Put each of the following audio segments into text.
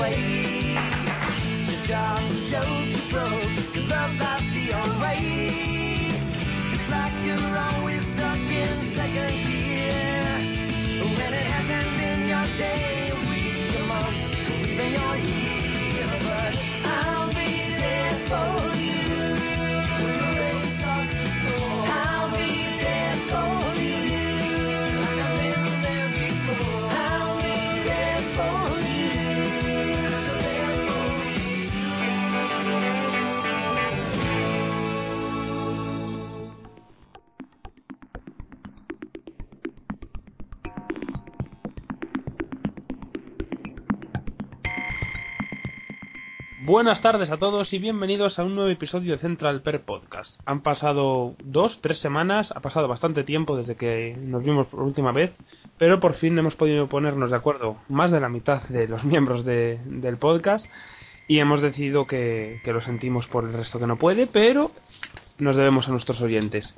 place. Buenas tardes a todos y bienvenidos a un nuevo episodio de Central Per Podcast. Han pasado dos, tres semanas, ha pasado bastante tiempo desde que nos vimos por última vez, pero por fin hemos podido ponernos de acuerdo más de la mitad de los miembros de- del podcast y hemos decidido que lo sentimos por el resto que no puede, pero nos debemos a nuestros oyentes.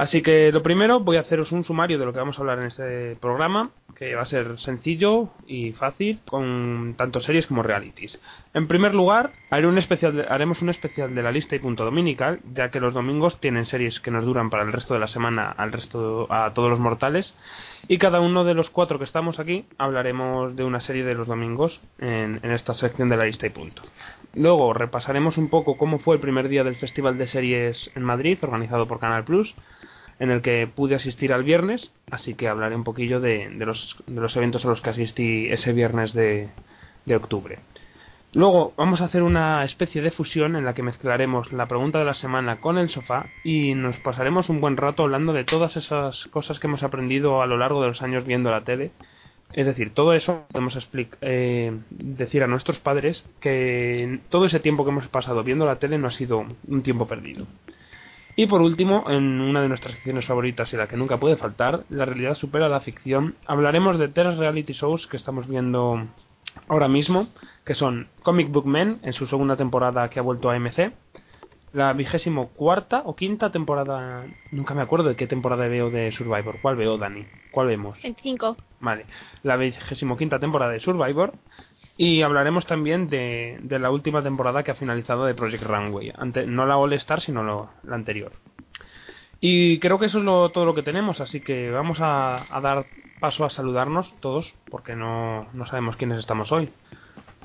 Así que lo primero voy a hacer un sumario de lo que vamos a hablar en este programa, que va a ser sencillo y fácil, con tanto series como realities. En primer lugar, haré un especial de- haremos un especial de la lista y punto dominical, ya que los domingos tienen series que nos duran para el resto de la semana al resto a todos los mortales, y cada uno de los cuatro que estamos aquí hablaremos de una serie de los domingos en esta sección de la lista y punto. Luego repasaremos un poco cómo fue el primer día del Festival de Series en Madrid, organizado por Canal Plus, en el que pude asistir al viernes, así que hablaré un poquillo de, los, eventos a los que asistí ese viernes de, octubre. Luego vamos a hacer una especie de fusión en la que mezclaremos la pregunta de la semana con el sofá y nos pasaremos un buen rato hablando de todas esas cosas que hemos aprendido a lo largo de los años viendo la tele. Es decir, todo eso podemos eh, decir a nuestros padres que todo ese tiempo que hemos pasado viendo la tele no ha sido un tiempo perdido. Y por último, en una de nuestras secciones favoritas y la que nunca puede faltar, la realidad supera la ficción, hablaremos de tres reality shows que estamos viendo ahora mismo, que son Comic Book Men en su segunda temporada que ha vuelto a AMC, la vigésimo cuarta o quinta temporada, nunca me acuerdo de qué temporada veo de Survivor, ¿cuál veo Dani? ¿Cuál vemos? 25. Vale, la vigésimo quinta temporada de Survivor y hablaremos también de, de la última temporada que ha finalizado de Project Runway, ante, no la All Star sino lo- la anterior. Y creo que eso es lo- todo lo que tenemos, así que vamos a, a dar paso a saludarnos todos, porque no, no sabemos quiénes estamos hoy.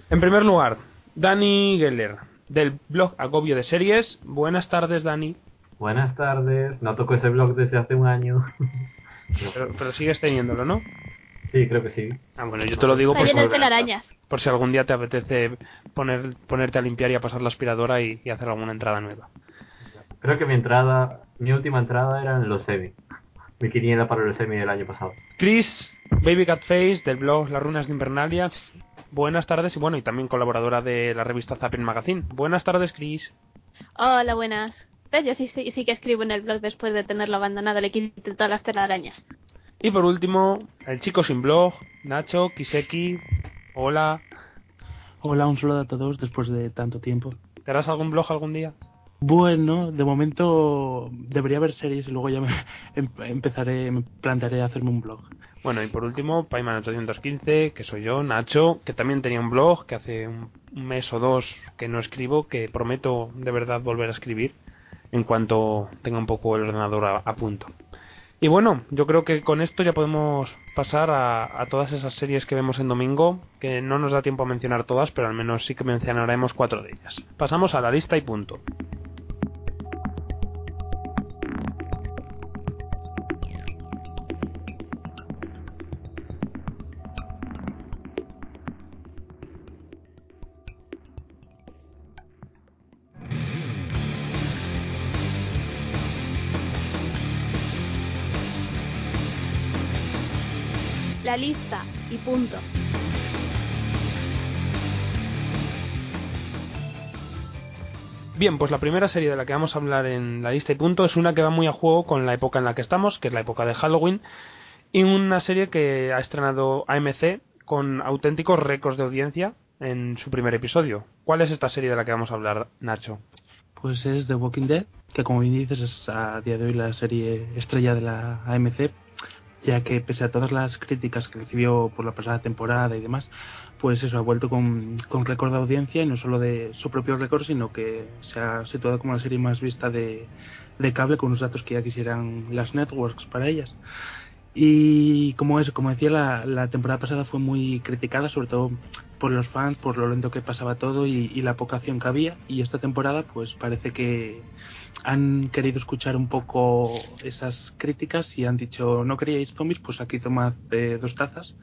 En primer lugar, Dani Geller, del blog Agobio de Series. Buenas tardes, Dani. Buenas tardes, no toco ese blog desde hace un año. Pero, pero sigues teniéndolo, ¿no? Sí, creo que sí. Ah, bueno, yo te lo digo por si, telarañas. por si algún día te apetece poner, ponerte a limpiar y a pasar la aspiradora y, y hacer alguna entrada nueva. Creo que mi entrada, mi última entrada era en los semi. Mi quiniela para los semi del año pasado. Chris, Baby Cat Face, del blog Las Runas de Invernalia. Buenas tardes y bueno, y también colaboradora de la revista Zapping Magazine. Buenas tardes, Chris. Hola, buenas. Yo sí, sí, sí que escribo en el blog después de tenerlo abandonado. Le quité todas las telarañas. Y por último, el chico sin blog, Nacho, Kiseki. Hola. Hola, un saludo a todos después de tanto tiempo. ¿Te harás algún blog algún día? Bueno, de momento debería haber series y luego ya me em- empezaré, me plantearé hacerme un blog. Bueno, y por último, Paiman815, que soy yo, Nacho, que también tenía un blog, que hace un un mes o dos que no escribo, que prometo de verdad volver a escribir en cuanto tenga un poco el ordenador a, a punto. Y bueno, yo creo que con esto ya podemos pasar a, todas esas series que vemos en domingo, que no nos da tiempo a mencionar todas, pero al menos sí que mencionaremos cuatro de ellas. Pasamos a la lista y punto. Punto. Bien, pues la primera serie de la que vamos a hablar en la lista y punto es una que va muy a juego con la época en la que estamos, que es la época de Halloween, y una serie que ha estrenado AMC con auténticos récords de audiencia en su primer episodio. ¿Cuál es esta serie de la que vamos a hablar, Nacho? Pues es The Walking Dead, que como bien dices es a día de hoy la serie estrella de la AMC. Ya que pese a todas las críticas que recibió por la pasada temporada y demás, pues eso, ha vuelto con, con récord de audiencia y no solo de su propio récord, sino que se ha situado como la serie más vista de, de cable con unos datos que ya quisieran las networks para ellas. Y como eso, como decía, la, la temporada pasada fue muy criticada, sobre todo por los fans, por lo lento que pasaba todo y, y la poca acción que había. Y esta temporada, pues parece que han querido escuchar un poco esas críticas y han dicho, no queríais zombies, pues aquí tomad eh, dos tazas.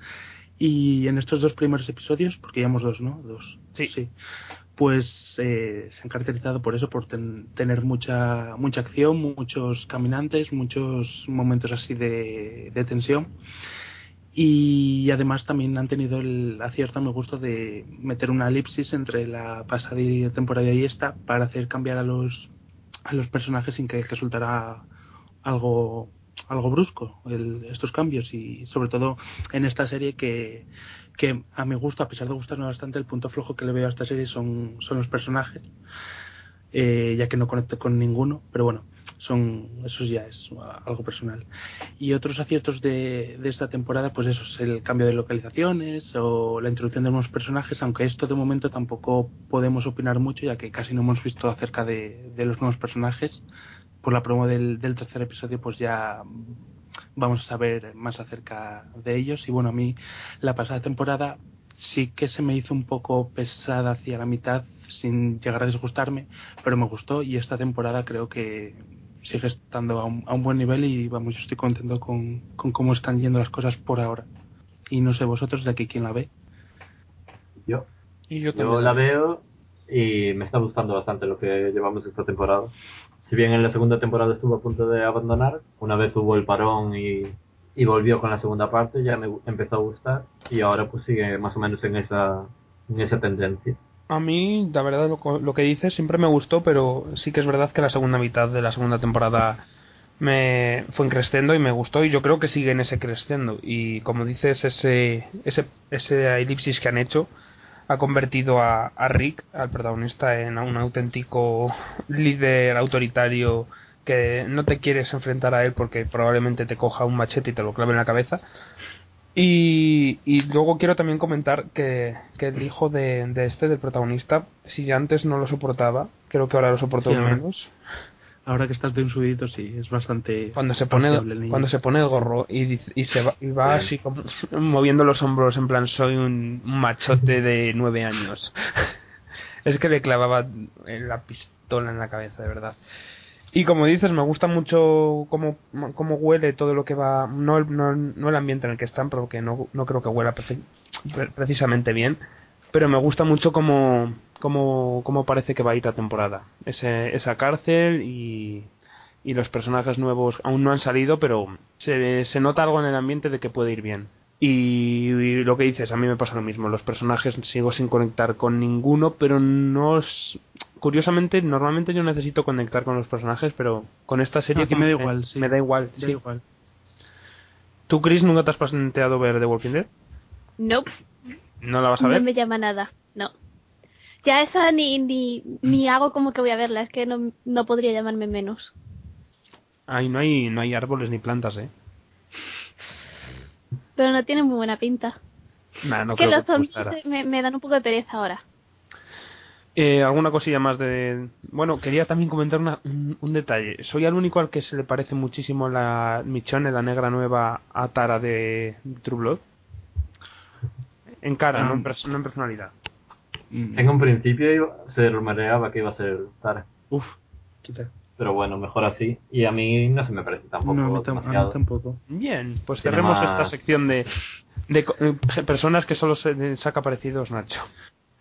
Y en estos dos primeros episodios, porque llevamos dos, ¿no? Dos. Sí. sí pues eh, se han caracterizado por eso, por ten- tener mucha mucha acción, muchos caminantes, muchos momentos así de, de tensión. Y además también han tenido el acierto, me gusto, de meter una elipsis entre la pasada temporada y esta para hacer cambiar a los a los personajes sin que resultara algo algo brusco el- estos cambios y sobre todo en esta serie que que a mi gusto, a pesar de gustarme bastante, el punto flojo que le veo a esta serie son, son los personajes, eh, ya que no conecto con ninguno, pero bueno, son eso ya es algo personal. Y otros aciertos de, de esta temporada, pues eso es el cambio de localizaciones o la introducción de nuevos personajes, aunque esto de momento tampoco podemos opinar mucho, ya que casi no hemos visto acerca de, de los nuevos personajes. Por la promo del, del tercer episodio, pues ya vamos a saber más acerca de ellos. Y bueno, a mí la pasada temporada sí que se me hizo un poco pesada hacia la mitad sin llegar a disgustarme, pero me gustó y esta temporada creo que sigue estando a un, a un buen nivel y vamos, yo estoy contento con, con cómo están yendo las cosas por ahora. Y no sé vosotros de aquí quién la ve. Yo, Y yo yo la veo y me está gustando bastante lo que llevamos esta temporada. Si bien en la segunda temporada estuvo a punto de abandonar, una vez hubo el parón y, y volvió con la segunda parte, ya me empezó a gustar y ahora pues sigue más o menos en esa, en esa tendencia. A mí, la verdad, lo, lo que dices siempre me gustó, pero sí que es verdad que la segunda mitad de la segunda temporada me fue creciendo y me gustó y yo creo que sigue en ese creciendo y como dices ese ese ese elipsis que han hecho ha convertido a, a Rick al protagonista en un auténtico líder autoritario que no te quieres enfrentar a él porque probablemente te coja un machete y te lo clave en la cabeza y, y luego quiero también comentar que, que el hijo de, de este, del protagonista, si antes no lo soportaba, creo que ahora lo soporto Sí, menos. Ahora que estás de un subidito, sí, es bastante. Cuando se pone el cuando se pone el gorro y, y se va, y va así como moviendo los hombros en plan soy un, machote de nueve años. es que le clavaba la pistola en la cabeza, de verdad. Y como dices, me gusta mucho cómo, cómo huele todo lo que va. No el, no, no el ambiente en el que están, porque no, no creo que huela pre- precisamente bien. Pero me gusta mucho cómo, cómo, cómo parece que va a ir la temporada. Ese, esa cárcel y, y los personajes nuevos aún no han salido, pero se, se nota algo en el ambiente de que puede ir bien. Y, y lo que dices, a mí me pasa lo mismo. Los personajes sigo sin conectar con ninguno, pero no. es- Curiosamente, normalmente yo necesito conectar con los personajes, pero con esta serie No, aquí como me da que igual, sí. Me da igual, Da sí. igual. ¿Tú, Chris, nunca te has planteado ver The Walking Dead? Nope, ¿No la vas a no ver? me llama nada, no. Ya esa ni, ni, ni hago como que voy a verla, es que no, no podría llamarme menos. Ahí no hay, no hay árboles ni plantas, ¿eh? Pero no tiene muy buena pinta. Nah, no es que los zombies me, me dan un poco de pereza ahora. Eh, alguna cosilla más de... Bueno, quería también comentar una- un, un detalle. Soy el único al que se le parece muchísimo la Michonne, la negra nueva, a Tara de, de True Blood. En cara, Ah. no, en pers- no en personalidad. Mm, En un principio iba- se rumoreaba que iba a ser Tara, Uf, quita. pero bueno, mejor así. Y a mí no se me parece tampoco No, a mí, tam- a mí demasiado. tampoco. Bien, pues Tiene cerremos más- esta sección de, de co- eh, personas que solo se saca parecidos Nacho.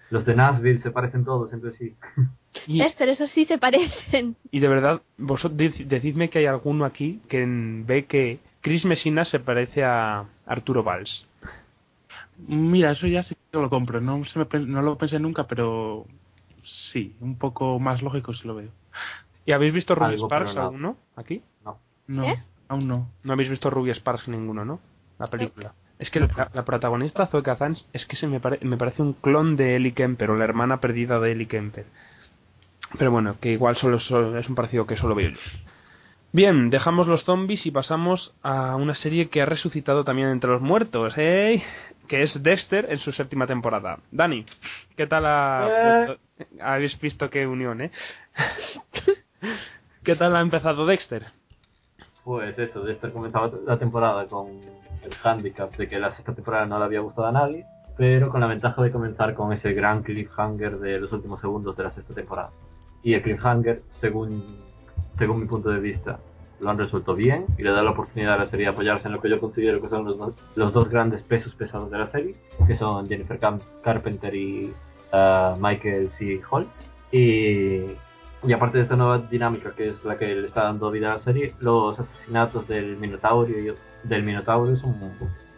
Los de Nashville se parecen todos entre sí. Y, ¿Ves? Pero eso sí se parecen. y de verdad, vosotros decidme que hay alguno aquí que ve que Chris Messina se parece a Arturo Valls. Mira, eso ya sí que lo compro. No, se me no lo pensé nunca, pero sí, un poco más lógico si lo veo. ¿Y habéis visto Ruby Algo, Sparks no. aún, no? ¿Aquí? No, ¿Eh? aún no. No habéis visto Ruby Sparks ninguno, ¿no? La película. Es que la, la protagonista, Zoe Kazan, es que se me, pare- me parece un clon de Ellie Kemper, o la hermana perdida de Ellie Kemper. Pero bueno, que igual solo, solo- es un parecido que solo veo yo. Bien, dejamos los zombies y pasamos a una serie que ha resucitado también entre los muertos, ¿eh? Que es Dexter en su séptima temporada. Dani, ¿qué tal ha... Habéis visto qué unión, ¿eh? ¿Qué tal ha empezado Dexter? Pues eso, Dexter comenzaba la temporada con el handicap de que la sexta temporada no le había gustado a nadie, pero con la ventaja de comenzar con ese gran cliffhanger de los últimos segundos de la sexta temporada. Y el cliffhanger, según, según mi punto de vista, lo han resuelto bien y le da la oportunidad a la serie de apoyarse en lo que yo considero que son los dos, los dos grandes pesos pesados de la serie, que son Jennifer Cam- Carpenter y uh, Michael C. Hall. Y, y aparte de esta nueva dinámica que es la que le está dando vida a la serie, los asesinatos del Minotauro del Minotauro son,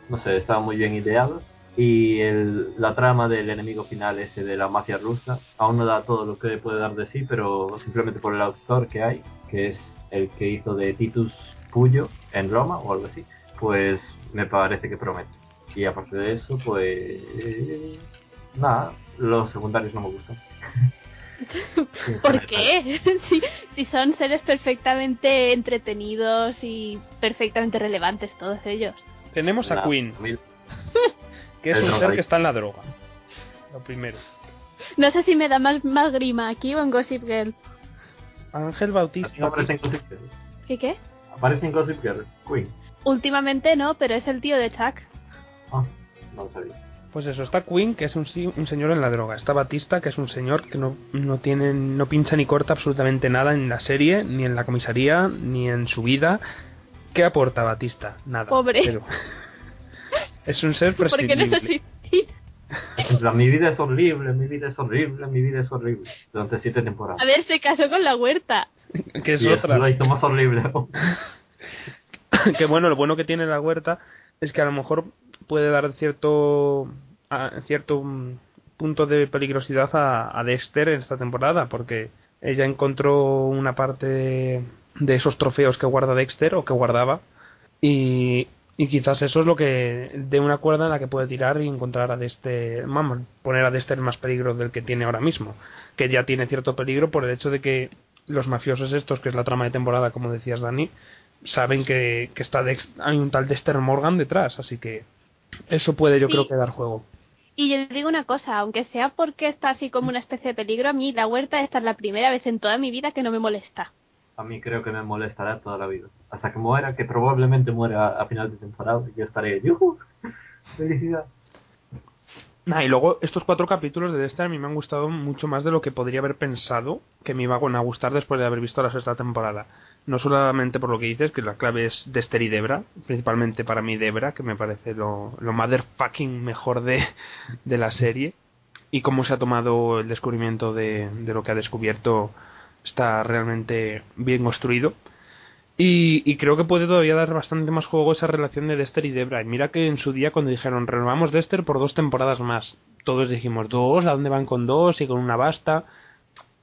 no sé, estaban muy bien ideados. Y el, la trama del enemigo final ese de la mafia rusa aún no da todo lo que puede dar de sí, pero simplemente por el autor que hay, que es el que hizo de Titus Puyo en Roma o algo así, pues me parece que promete. Y aparte de eso, pues nada, los secundarios no me gustan. ¿Por qué? si, si son seres perfectamente entretenidos y perfectamente relevantes todos ellos. Tenemos a La- Queen, que es El un ser que está en la droga. Lo primero. No sé si me da más, más grima aquí o en Gossip Girl. Ángel Bautista. aparece en Gossip Girl. ¿Qué qué? Aparece en Gossip Girl, Queen. Últimamente no, pero es el tío de Chuck. Ah, no lo sabía. Pues eso, está Queen, que es un, si- un señor en la droga. Está Batista, que es un señor que no, no tiene, no pincha ni corta absolutamente nada en la serie, ni en la comisaría, ni en su vida. ¿Qué aporta Batista? Nada. Pobre. Pero es un ser Porque prescindible. En plan, mi vida es horrible, mi vida es horrible, mi vida es horrible. Durante siete temporadas. A ver, se casó con la huerta. que es y otra. lo hizo más horrible. que bueno, lo bueno que tiene la huerta es que a lo mejor puede dar cierto a- cierto mm, punto de peligrosidad a, a Dexter en esta temporada, porque ella encontró una parte de, de esos trofeos que guarda Dexter o que guardaba y, y quizás eso es lo que de una cuerda en la que puede tirar y encontrar a Dexter, vamos, poner a Dexter más peligro del que tiene ahora mismo, que ya tiene cierto peligro por el hecho de que los mafiosos estos, que es la trama de temporada, como decías Dani, saben que, que está Dex- hay un tal Dexter Morgan detrás, así que eso puede yo Sí. creo que dar juego. Y yo digo una cosa, aunque sea porque está así como una especie de peligro, a mí la huerta esta es la primera vez en toda mi vida que no me molesta. A mí creo que me molestará toda la vida. Hasta que muera, que probablemente muera a final de temporada. Y yo estaré, ¡yujú! ¡Felicidad! Nah, y luego estos cuatro capítulos de Dexter a mí me han gustado mucho más de lo que podría haber pensado que me iban a gustar después de haber visto la sexta temporada. No solamente por lo que dices, que la clave es Dexter y Debra, principalmente para mí Debra, que me parece lo, lo motherfucking mejor de, de la serie, y cómo se ha tomado el descubrimiento de, de lo que ha descubierto está realmente bien construido. Y, creo que puede todavía dar bastante más juego esa relación de Dexter y Debra. Y mira que en su día cuando dijeron renovamos Dexter por dos temporadas más, todos dijimos dos, ¿a dónde van con dos? Y con una basta.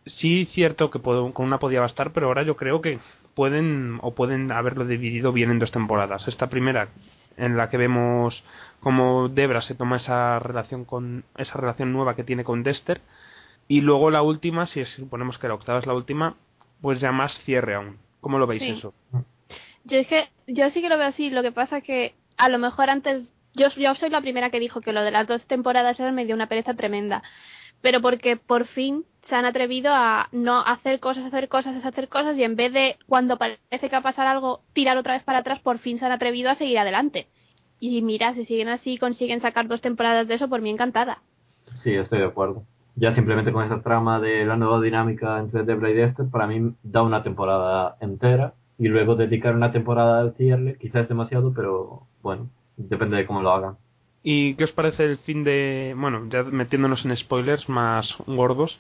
Sí, cierto que puedo- con una podía bastar, pero ahora yo creo que pueden o pueden haberlo dividido bien en dos temporadas. Esta primera en la que vemos cómo Debra se toma esa relación con esa relación nueva que tiene con Dexter y luego la última, si suponemos que la octava es la última, pues ya más cierre aún. ¿Cómo lo veis Sí. eso? Yo es que, yo sí que lo veo así, lo que pasa que a lo mejor antes, yo, yo soy la primera que dijo que lo de las dos temporadas me dio una pereza tremenda, pero porque por fin se han atrevido a no hacer cosas, hacer cosas, hacer cosas y en vez de cuando parece que va a pasar algo, tirar otra vez para atrás, por fin se han atrevido a seguir adelante. Y mira, si siguen así, consiguen sacar dos temporadas de eso, por mí encantada. Sí, estoy de acuerdo. Ya simplemente con esa trama de la nueva dinámica entre Debra y Dexter, para mí da una temporada entera. Y luego dedicar una temporada al cierre, quizás es demasiado, pero bueno, depende de cómo lo hagan. ¿Y qué os parece el fin de... Bueno, ya metiéndonos en spoilers más gordos,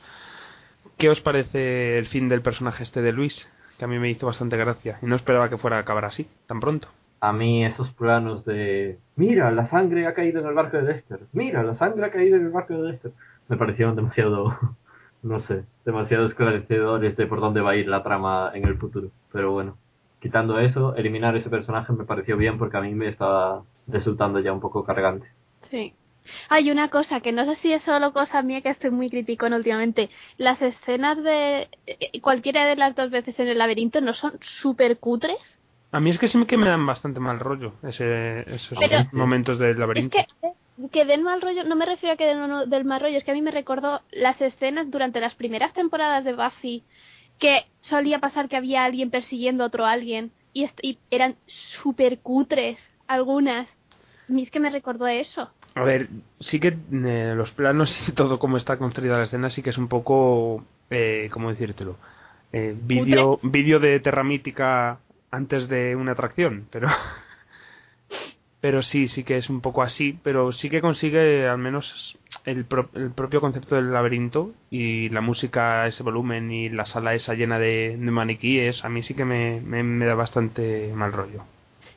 ¿qué os parece el fin del personaje este de Luis? Que a mí me hizo bastante gracia y no esperaba que fuera a acabar así, tan pronto. A mí esos planos de... Mira, la sangre ha caído en el barco de Dexter. Mira, la sangre ha caído en el barco de Dexter. Me parecieron demasiado... No sé, demasiado esclarecedores de por dónde va a ir la trama en el futuro. Pero bueno, quitando eso, eliminar ese personaje me pareció bien porque a mí me estaba resultando ya un poco cargante. Sí. Hay una cosa que no sé si es solo cosa mía que estoy muy criticón últimamente. Las escenas de eh, cualquiera de las dos veces en el laberinto no son súper cutres. A mí es que sí que me dan bastante mal rollo ese, esos Pero- momentos del Es laberinto. que que den mal rollo, no me refiero a que den del mal rollo, es que a mí me recordó las escenas durante las primeras temporadas de Buffy que solía pasar que había alguien persiguiendo a otro alguien y, eran súper cutres algunas. A mí es que me recordó a eso. A ver, sí que eh, los planos y todo como está construida la escena sí que es un poco, eh, ¿cómo decírtelo? Eh, vídeo vídeo de Terra Mítica antes de una atracción, pero pero sí, sí que es un poco así, pero sí que consigue al menos el, pro- el propio concepto del laberinto y la música a ese volumen y la sala esa llena de, de maniquíes, a mí sí que me, me, me da bastante mal rollo.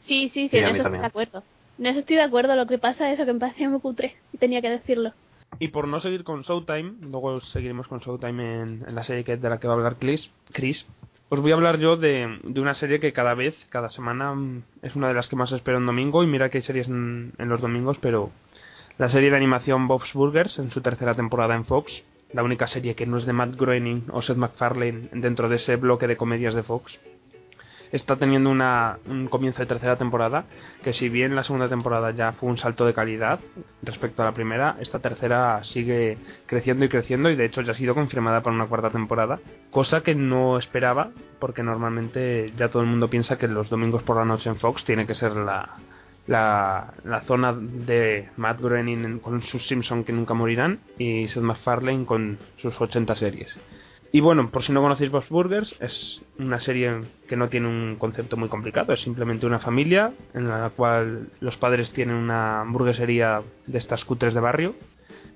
Sí, sí, sí, en eso estoy de acuerdo. En eso estoy de acuerdo, lo que pasa es eso, que me parecía muy cutre y tenía que decirlo. Y por no seguir con Showtime, luego seguiremos con Showtime en, en la serie que, de la que va a hablar Chris, Chris, os voy a hablar yo de, de una serie que cada vez, cada semana, mm, es una de las que más espero en domingo, y mira que hay series en, en los domingos, pero la serie de animación Bob's Burgers, en su tercera temporada en Fox, la única serie que no es de Matt Groening o Seth MacFarlane dentro de ese bloque de comedias de Fox, está teniendo una, un comienzo de tercera temporada que si bien la segunda temporada ya fue un salto de calidad respecto a la primera, esta tercera sigue creciendo y creciendo y de hecho ya ha sido confirmada para una cuarta temporada, cosa que no esperaba porque normalmente ya todo el mundo piensa que los domingos por la noche en Fox tiene que ser la, la, la zona de Matt Groening en- con sus Simpson que nunca morirán y Seth MacFarlane con sus 80 series. Y bueno, por si no conocéis Bob's Burgers, es una serie que no tiene un concepto muy complicado, es simplemente una familia en la cual los padres tienen una hamburguesería de estas cutres de barrio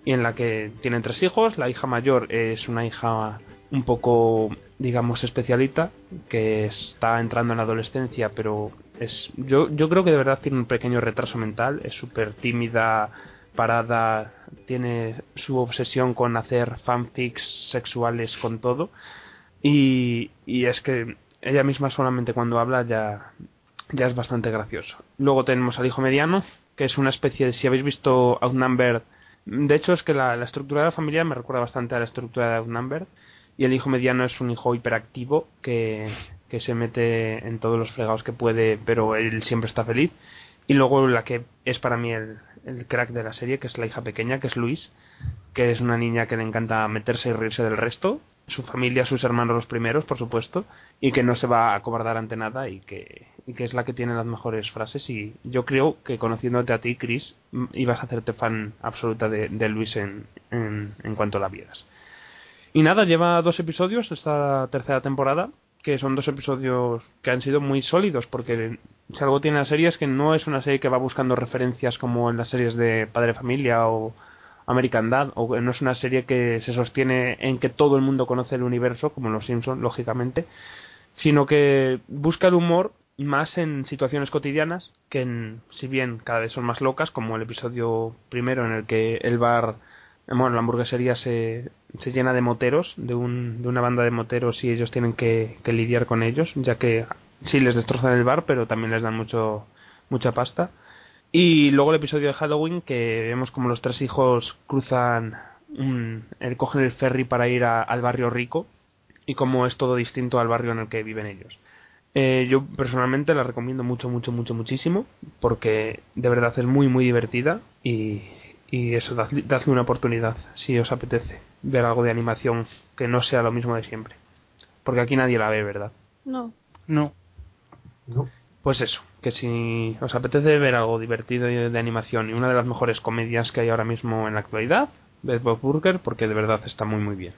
y en la que tienen tres hijos, la hija mayor es una hija un poco, digamos, especialita, que está entrando en la adolescencia, pero es yo, yo creo que de verdad tiene un pequeño retraso mental, es súper tímida, parada, tiene su obsesión con hacer fanfics sexuales con todo y, y es que ella misma solamente cuando habla ya, ya es bastante gracioso. Luego tenemos al hijo mediano, que es una especie de, si habéis visto Outnumbered, de hecho es que la, estructura de la familia me recuerda bastante a la estructura de Outnumbered y el hijo mediano es un hijo hiperactivo que, que se mete en todos los fregados que puede, pero él siempre está feliz. Y luego la que es para mí el, el crack de la serie, que es la hija pequeña, que es Luis, que es una niña que le encanta meterse y reírse del resto, su familia, sus hermanos los primeros, por supuesto, y que no se va a acobardar ante nada y que, y que es la que tiene las mejores frases. Y yo creo que conociéndote a ti, Chris, ibas a hacerte fan absoluta de, de Luis en, en, en cuanto la vieras. Y nada, lleva dos episodios esta tercera temporada, que son dos episodios que han sido muy sólidos, porque si algo tiene la serie es que no es una serie que va buscando referencias como en las series de Padre Familia o American Dad, o no es una serie que se sostiene en que todo el mundo conoce el universo, como Los Simpsons, lógicamente, sino que busca el humor más en situaciones cotidianas que en, si bien cada vez son más locas, como el episodio primero en el que el bar, bueno, la hamburguesería se, se llena de moteros, de, un, de una banda de moteros y ellos tienen que, que lidiar con ellos, ya que sí les destrozan el bar, pero también les dan mucho mucha pasta. Y luego el episodio de Halloween, que vemos como los tres hijos cruzan, un, el, cogen el ferry para ir al barrio rico y cómo es todo distinto al barrio en el que viven ellos. Eh, yo personalmente la recomiendo mucho, mucho, mucho, muchísimo, porque de verdad es muy, muy divertida y, y eso, dadle, dadle una oportunidad si os apetece ver algo de animación que no sea lo mismo de siempre. Porque aquí nadie la ve, ¿verdad? No. No. ¿no? Pues eso, que si os apetece ver algo divertido y de animación y una de las mejores comedias que hay ahora mismo en la actualidad, ved Bob Burger porque de verdad está muy muy bien.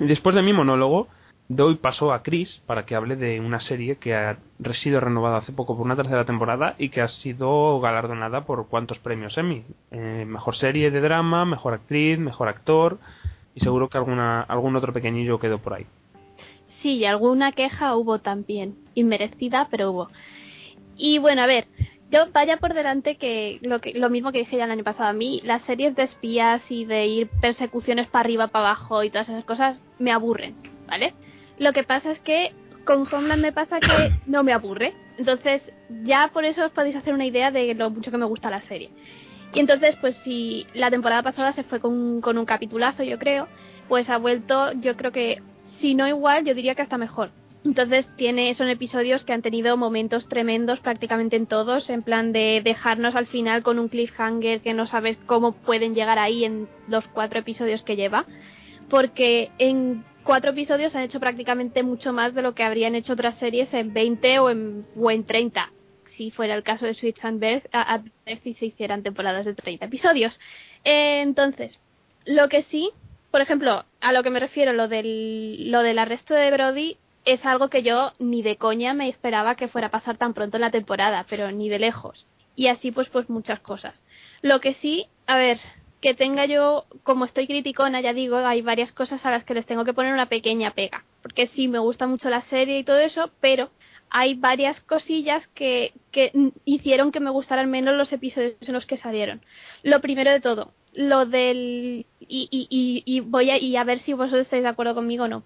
Y después de mi monólogo, doy paso a Chris para que hable de una serie que ha sido renovada hace poco por una tercera temporada y que ha sido galardonada por cuántos premios Emmy. Eh, mejor serie de drama, mejor actriz, mejor actor y seguro que alguna, algún otro pequeñillo quedó por ahí. Sí, y alguna queja hubo también. Inmerecida, pero hubo. Y bueno, a ver, yo vaya por delante que lo, que lo mismo que dije ya el año pasado. A mí, las series de espías y de ir persecuciones para arriba, para abajo y todas esas cosas me aburren, ¿vale? Lo que pasa es que con Homeland me pasa que no me aburre. Entonces, ya por eso os podéis hacer una idea de lo mucho que me gusta la serie. Y entonces, pues si la temporada pasada se fue con, con un capitulazo, yo creo, pues ha vuelto, yo creo que, si no igual, yo diría que hasta mejor. Entonces tiene, son episodios que han tenido momentos tremendos prácticamente en todos, en plan de dejarnos al final con un cliffhanger que no sabes cómo pueden llegar ahí en los cuatro episodios que lleva, porque en cuatro episodios han hecho prácticamente mucho más de lo que habrían hecho otras series en 20 o en, o en 30, si fuera el caso de Switch and Birth, a, si se hicieran temporadas de 30 episodios. Eh, entonces, lo que sí, por ejemplo, a lo que me refiero, lo del, lo del arresto de Brody, es algo que yo ni de coña me esperaba que fuera a pasar tan pronto en la temporada, pero ni de lejos. Y así pues pues muchas cosas. Lo que sí, a ver, que tenga yo, como estoy criticona, ya digo, hay varias cosas a las que les tengo que poner una pequeña pega. Porque sí, me gusta mucho la serie y todo eso, pero hay varias cosillas que, que hicieron que me gustaran menos los episodios en los que salieron. Lo primero de todo, lo del... Y, y, y, y voy a, y a ver si vosotros estáis de acuerdo conmigo o no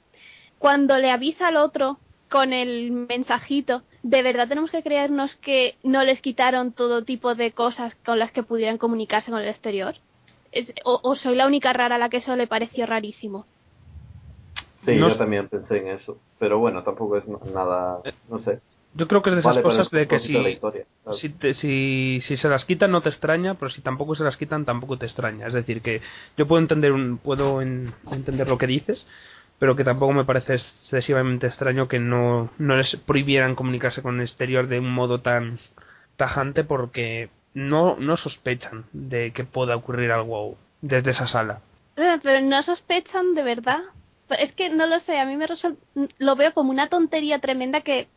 cuando le avisa al otro con el mensajito, ¿de verdad tenemos que creernos que no les quitaron todo tipo de cosas con las que pudieran comunicarse con el exterior? Es, o, o, soy la única rara a la que eso le pareció rarísimo? Sí, No yo sé. también pensé en eso. Pero bueno, tampoco es nada, no sé. Yo creo que es de esas Vale cosas de que de si, si, te- si, si se las quitan no te extraña, pero si tampoco se las quitan tampoco te extraña. Es decir, que yo puedo entender un, puedo en- entender lo que dices, pero que tampoco me parece excesivamente extraño que no, no les prohibieran comunicarse con el exterior de un modo tan tajante porque no, no sospechan de que pueda ocurrir algo desde esa sala. Eh, Pero no sospechan de verdad. Es que no lo sé, a mí me lo veo como una tontería tremenda que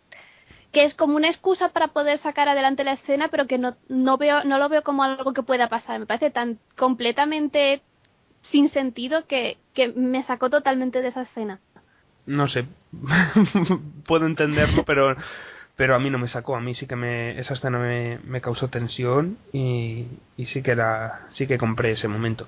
que es como una excusa para poder sacar adelante la escena, pero que no, no veo no lo veo como algo que pueda pasar. Me parece tan completamente sin sentido que, que me sacó totalmente de esa escena. no sé puedo entenderlo pero pero a mí no me sacó a mí sí que me esa escena me, me causó tensión y, y sí que la sí que compré ese momento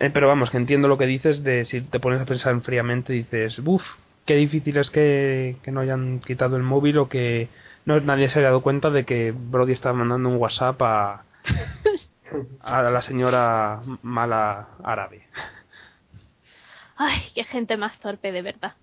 Eh, pero vamos que entiendo lo que dices de si te pones a pensar fríamente dices uff qué difícil es que, que no hayan quitado el móvil o que no nadie se haya dado cuenta de que Brody estaba mandando un WhatsApp a a la señora mala árabe Ay, qué gente más torpe, de verdad.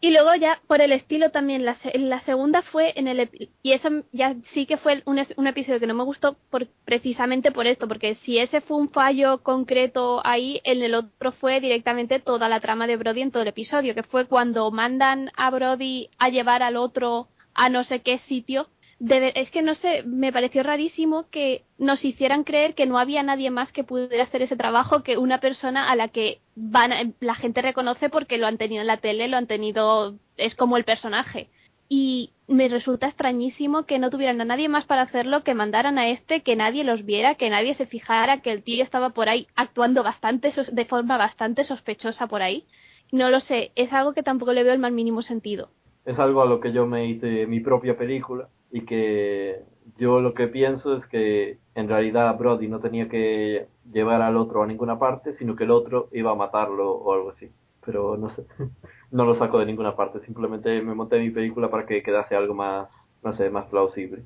Y luego ya, por el estilo también, la, la segunda fue en el... Y eso ya sí que fue un, un episodio que no me gustó por, precisamente por esto, porque si ese fue un fallo concreto ahí, en el otro fue directamente toda la trama de Brody en todo el episodio, que fue cuando mandan a Brody a llevar al otro a no sé qué sitio. De es que no sé, me pareció rarísimo que nos hicieran creer que no había nadie más que pudiera hacer ese trabajo que una persona a la que van a- la gente reconoce porque lo han tenido en la tele, lo han tenido, es como el personaje. Y me resulta extrañísimo que no tuvieran a nadie más para hacerlo, que mandaran a este, que nadie los viera, que nadie se fijara, que el tío estaba por ahí actuando bastante, de forma bastante sospechosa por ahí. No lo sé, es algo que tampoco le veo el más mínimo sentido. es algo a lo que yo me hice mi propia película y que yo lo que pienso es que en realidad Brody no tenía que llevar al otro a ninguna parte, sino que el otro iba a matarlo o algo así. Pero no sé, no lo saco de ninguna parte, simplemente me monté mi película para que quedase algo más, no sé, más plausible.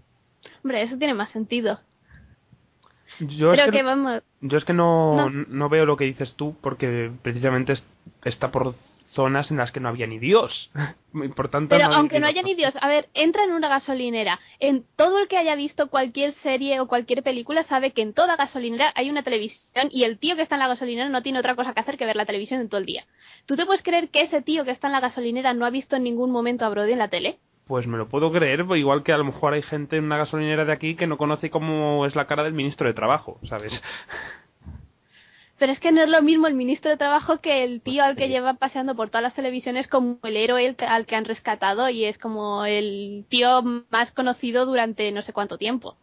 Hombre, eso tiene más sentido. yo es que- que vamos, Yo es que no, No. no. veo lo que dices tú porque precisamente es- está por zonas en las que no había ni Dios. Por tanto, Pero aunque no haya ni Dios, a ver, entra en una gasolinera. En todo el que haya visto cualquier serie o cualquier película sabe que en toda gasolinera hay una televisión y el tío que está en la gasolinera no tiene otra cosa que hacer que ver la televisión en todo el día. ¿Tú te puedes creer que ese tío que está en la gasolinera no ha visto en ningún momento a Brody en la tele? Pues me lo puedo creer, pues igual que a lo mejor hay gente en una gasolinera de aquí que no conoce cómo es la cara del ministro de Trabajo, ¿sabes? Pero es que no es lo mismo el ministro de Trabajo que el tío al que lleva paseando por todas las televisiones como el héroe al- que han rescatado y es como el tío más conocido durante no sé cuánto tiempo.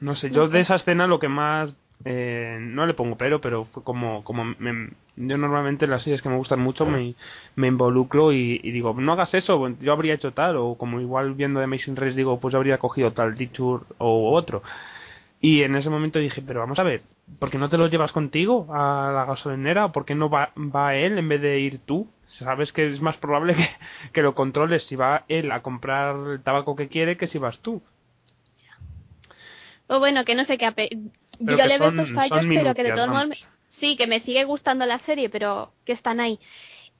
No sé, yo de esa escena lo que más... eh, no le pongo pero, pero fue como... como me- yo normalmente en las series que me gustan mucho me, me involucro y, y digo, no hagas eso, yo habría hecho tal, o como igual viendo The Amazing Race digo, pues yo habría cogido tal teacher o otro. Y en ese momento dije, pero vamos a ver, ¿por qué no te lo llevas contigo a la gasolinera? ¿O por qué no va, va él en vez de ir tú? Sabes que es más probable que, que lo controles si va él a comprar el tabaco que quiere que si vas tú. Pues bueno, que no sé qué... ape- Yo le veo estos fallos, pero que de todos modos... Sí, que me sigue gustando la serie, pero que están ahí.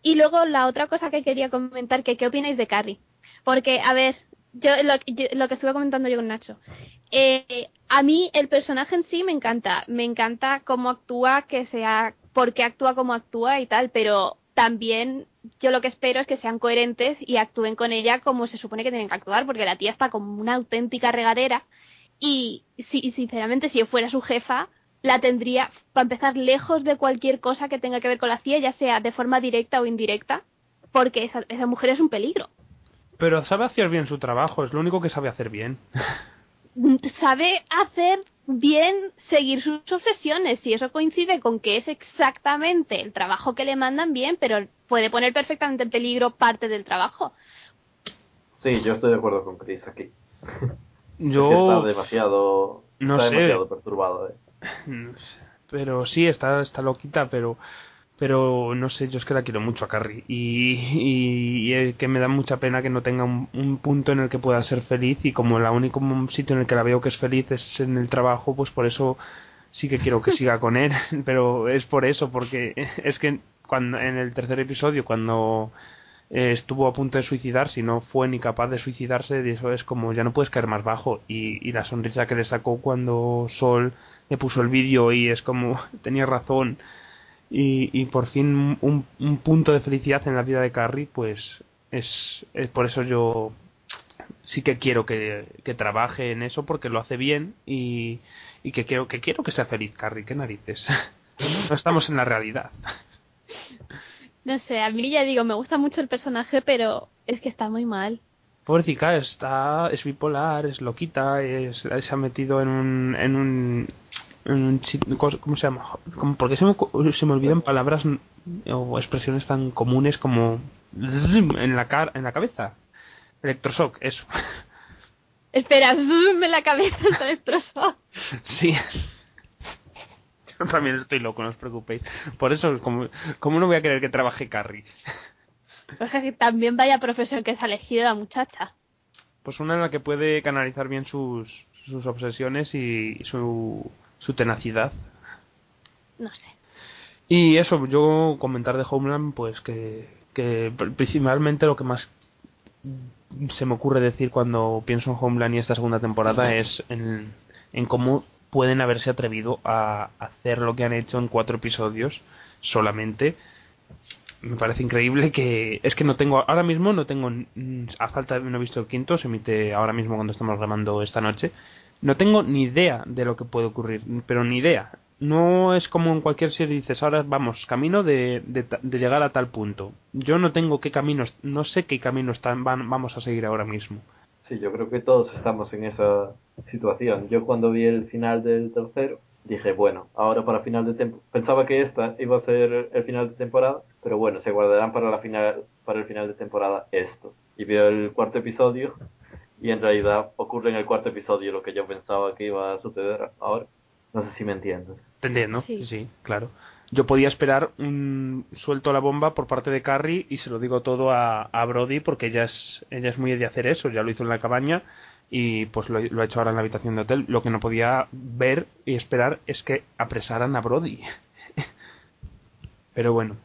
Y luego la otra cosa que quería comentar, que qué opináis de Carrie. Porque, a ver, yo lo, yo- lo que estuve comentando yo con Nacho. Eh, a mí el personaje en sí me encanta. Me encanta cómo actúa, que sea, por qué actúa como actúa y tal, pero también yo lo que espero es que sean coherentes y actúen con ella como se supone que tienen que actuar, porque la tía está como una auténtica regadera y, si, sinceramente si yo fuera su jefa la tendría, para empezar, lejos de cualquier cosa que tenga que ver con la CIA, ya sea de forma directa o indirecta, porque esa, esa mujer es un peligro. Pero sabe hacer bien su trabajo, es lo único que sabe hacer bien. Sabe hacer bien seguir sus obsesiones y eso coincide con que es exactamente el trabajo que le mandan bien, pero puede poner perfectamente en peligro parte del trabajo. Sí, yo estoy de acuerdo con Chris aquí. Es que está Yo demasiado, no está sé. demasiado perturbado. eh. pero sí está está loquita, pero pero no sé, yo es que la quiero mucho a Carrie y, y, y es que me da mucha pena que no tenga un, un punto en el que pueda ser feliz y como el único sitio en el que la veo que es feliz es en el trabajo, pues por eso sí que quiero que siga con él, pero es por eso, porque es que cuando en el tercer episodio cuando eh, estuvo a punto de suicidarse y no fue ni capaz de suicidarse, y eso es como ya no puedes caer más bajo. Y, y la sonrisa que le sacó cuando Sol le puso el vídeo y es como tenía razón y, y por fin un, un punto de felicidad en la vida de Carrie pues es, es por eso yo sí que quiero que, que trabaje en eso porque lo hace bien y, y que quiero que quiero que sea feliz Carrie qué narices no estamos en la realidad No sé, a mí ya digo, me gusta mucho el personaje, pero es que está muy mal. Pobrecita, está, es bipolar, es loquita, es, se ha metido en un, en un, ¿cómo se llama? Porque se me, se me olvidan palabras o expresiones tan comunes como en la car en la cabeza. Electroshock, eso. Espera, zoom en la cabeza está destrozado. sí. Yo también estoy loco, no os preocupéis. Por eso, como, como no voy a querer que trabaje Carrie? Porque que también vaya profesión que se ha elegido la muchacha. Pues una en la que puede canalizar bien sus, sus obsesiones y su, su tenacidad. No sé. Y eso, yo comentar de Homeland, pues que, que principalmente lo que más se me ocurre decir cuando pienso en Homeland y esta segunda temporada es en, en cómo pueden haberse atrevido a hacer lo que han hecho en cuatro episodios solamente. Me parece increíble que es que no tengo ahora mismo no tengo a falta de no he visto el quinto se emite ahora mismo cuando estamos grabando esta noche no tengo ni idea de lo que puede ocurrir pero ni idea no es como en cualquier serie dices ahora vamos camino de, de, de llegar a tal punto yo no tengo qué caminos no sé qué caminos vamos a seguir ahora mismo Sí, yo creo que todos estamos en esa situación. Yo cuando vi el final del tercero, dije, bueno, ahora para final de temporada, pensaba que esta iba a ser el final de temporada, pero bueno, se guardarán para la final para el final de temporada esto. Y veo el cuarto episodio y en realidad ocurre en el cuarto episodio lo que yo pensaba que iba a suceder ahora. No sé si me entiendes. ¿Te entiendo? Sí. Sí, claro. Yo podía esperar un suelto la bomba por parte de Carrie y se lo digo todo a, a Brody porque ella es, ella es muy de hacer eso, ya lo hizo en la cabaña y pues lo, lo ha hecho ahora en la habitación de hotel. Lo que no podía ver y esperar es que apresaran a Brody. Pero bueno,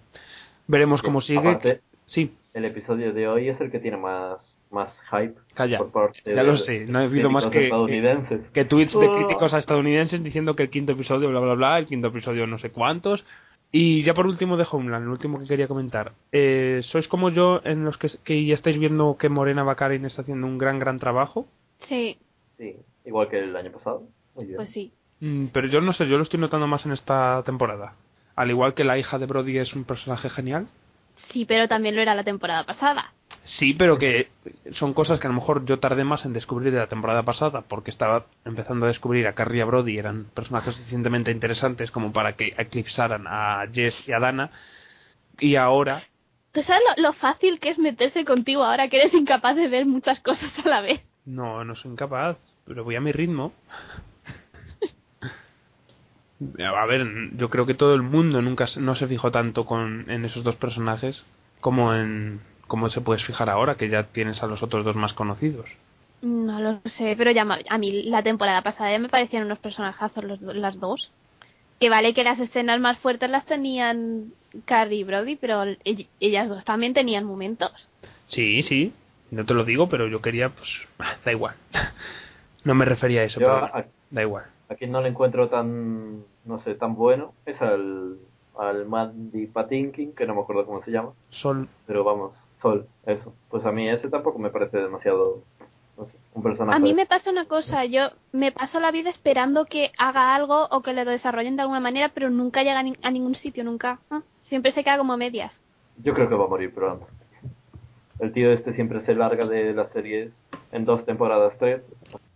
veremos cómo sigue. Aparte, Sí, el episodio de hoy es el que tiene más, más hype calla. por parte Ya de lo sé, no he habido más que- estadounidenses. que tweets de Oh. críticos a estadounidenses diciendo que el quinto episodio bla bla bla, el quinto episodio no sé cuántos. Y ya por último de Homeland, el último que quería comentar. Eh, ¿Sois como yo en los que, que ya estáis viendo que Morena Baccarin está haciendo un gran gran trabajo? Sí, Sí, igual que el año pasado. Muy bien. pues sí. Mm, pero yo no sé, yo lo estoy notando más en esta temporada. Al igual que la hija de Brody es un personaje genial. Sí, pero también lo era la temporada pasada. Sí, pero que son cosas que a lo mejor yo tardé más en descubrir de la temporada pasada porque estaba empezando a descubrir a Carrie y a Brody, eran personajes suficientemente interesantes como para que eclipsaran a Jess y a Dana. Y ahora, ¿Tú sabes lo, lo fácil que es meterse contigo ahora que eres incapaz de ver muchas cosas a la vez? no, no soy incapaz, pero voy a mi ritmo. A ver, yo creo que todo el mundo nunca se- no se fijó tanto con, en esos dos personajes como en como se puedes fijar ahora que ya tienes a los otros dos más conocidos. No lo sé, pero ya a mí la temporada pasada ya me parecían unos personajazos los, las dos. Que vale que las escenas más fuertes las tenían Carrie y Brody, pero ell- ellas dos también tenían momentos. Sí, sí, no te lo digo, pero yo quería, pues, da igual. No me refería a eso, Yo pero a, da igual. a quien no le encuentro tan, no sé, tan bueno es al, al Mandy Patinkin, que no me acuerdo cómo se llama, Sol, pero vamos, Sol, eso. Pues a mí ese tampoco me parece demasiado, no sé, un personaje. A mí me pasa una cosa, yo me paso la vida esperando que haga algo o que lo desarrollen de alguna manera, pero nunca llega a, ni- a ningún sitio, nunca. Siempre se queda como a medias. Yo creo que va a morir pronto. El tío este siempre se larga de las series en dos temporadas, tres.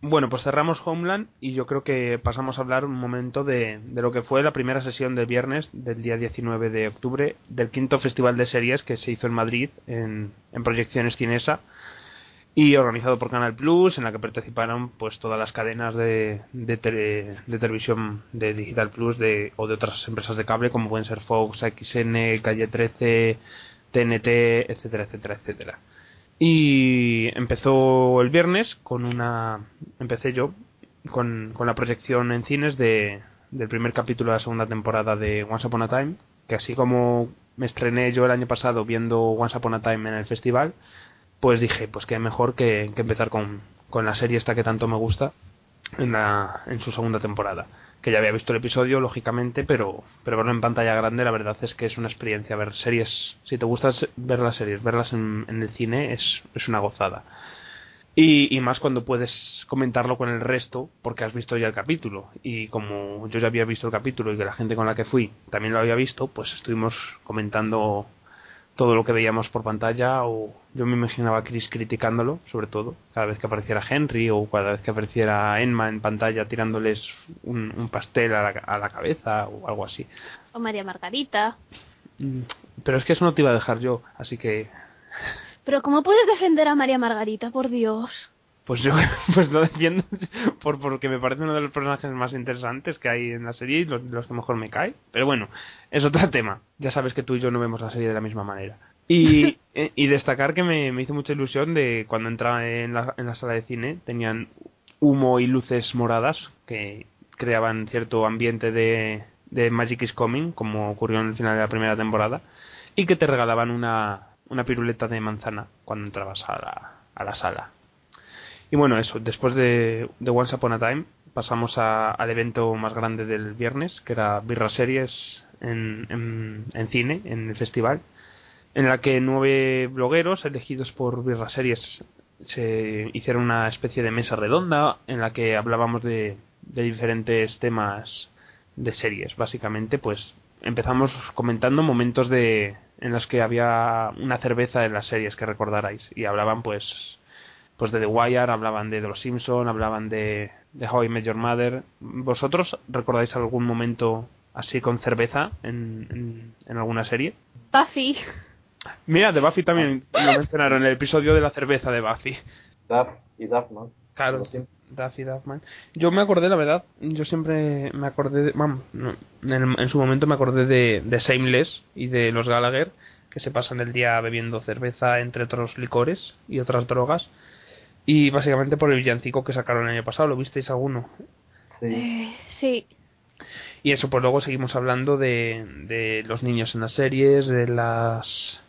Bueno, pues cerramos Homeland y yo creo que pasamos a hablar un momento de, de lo que fue la primera sesión del viernes del día 19 de octubre del quinto festival de series que se hizo en Madrid en, en proyecciones Cinesa y organizado por Canal Plus en la que participaron pues todas las cadenas de, de, tele- de televisión de Digital Plus de, o de otras empresas de cable como pueden ser Fox, XN, Calle 13, TNT, etcétera, etcétera, etcétera. Y empezó el viernes con una. Empecé yo con, con la proyección en cines de, del primer capítulo de la segunda temporada de Once Upon a Time. Que así como me estrené yo el año pasado viendo Once Upon a Time en el festival, pues dije, pues que mejor que, que empezar con, con la serie esta que tanto me gusta en, la, en su segunda temporada. Que ya había visto el episodio, lógicamente, pero, pero verlo en pantalla grande, la verdad es que es una experiencia. Ver series, si te gusta ver las series, verlas en, en el cine es, es una gozada. Y, y más cuando puedes comentarlo con el resto, porque has visto ya el capítulo. Y como yo ya había visto el capítulo y que la gente con la que fui también lo había visto, pues estuvimos comentando todo lo que veíamos por pantalla o yo me imaginaba a Chris criticándolo sobre todo cada vez que apareciera Henry o cada vez que apareciera Emma en pantalla tirándoles un, un pastel a la, a la cabeza o algo así O María Margarita. Mm, pero es que eso no te iba a dejar yo así que Pero ¿cómo puedes defender a María Margarita, por Dios? Pues yo pues lo defiendo por porque me parece uno de los personajes más interesantes que hay en la serie y los, los que mejor me cae. Pero bueno es otro tema. Ya sabes que tú y yo no vemos la serie de la misma manera. Y, eh, y destacar que me, me hizo mucha ilusión de cuando entraba en la, en la sala de cine tenían humo y luces moradas que creaban cierto ambiente de, de Magic is Coming como ocurrió en el final de la primera temporada y que te regalaban una, una piruleta de manzana cuando entrabas a la, a la sala y bueno, eso, después de, de Once Upon a Time pasamos a- al evento más grande del viernes, que era Birra Series en, en, en cine, en el festival, en la que nueve blogueros elegidos por Birra Series se hicieron una especie de mesa redonda en la que hablábamos de, de diferentes temas de series. Básicamente, pues empezamos comentando momentos de en los que había una cerveza en las series que recordarais y hablaban pues pues de The Wire, hablaban de, de Los Simpson, hablaban de, de How I Met Your Mother. ¿Vosotros recordáis algún momento así con cerveza en, en, en alguna serie? Buffy. Mira, de Buffy también lo mencionaron en el episodio de la cerveza de Buffy. Duff y Duff, ¿no? Claro, siento. Duffy Duffman. Yo me acordé, la verdad, yo siempre me acordé, de, vamos, no, en, en su momento me acordé de, de Shameless y de los Gallagher, que se pasan el día bebiendo cerveza entre otros licores y otras drogas. Y básicamente por el villancico que sacaron el año pasado, ¿lo visteis alguno? Sí. Eh, sí. Y eso, pues luego seguimos hablando de, de los niños en las series, de las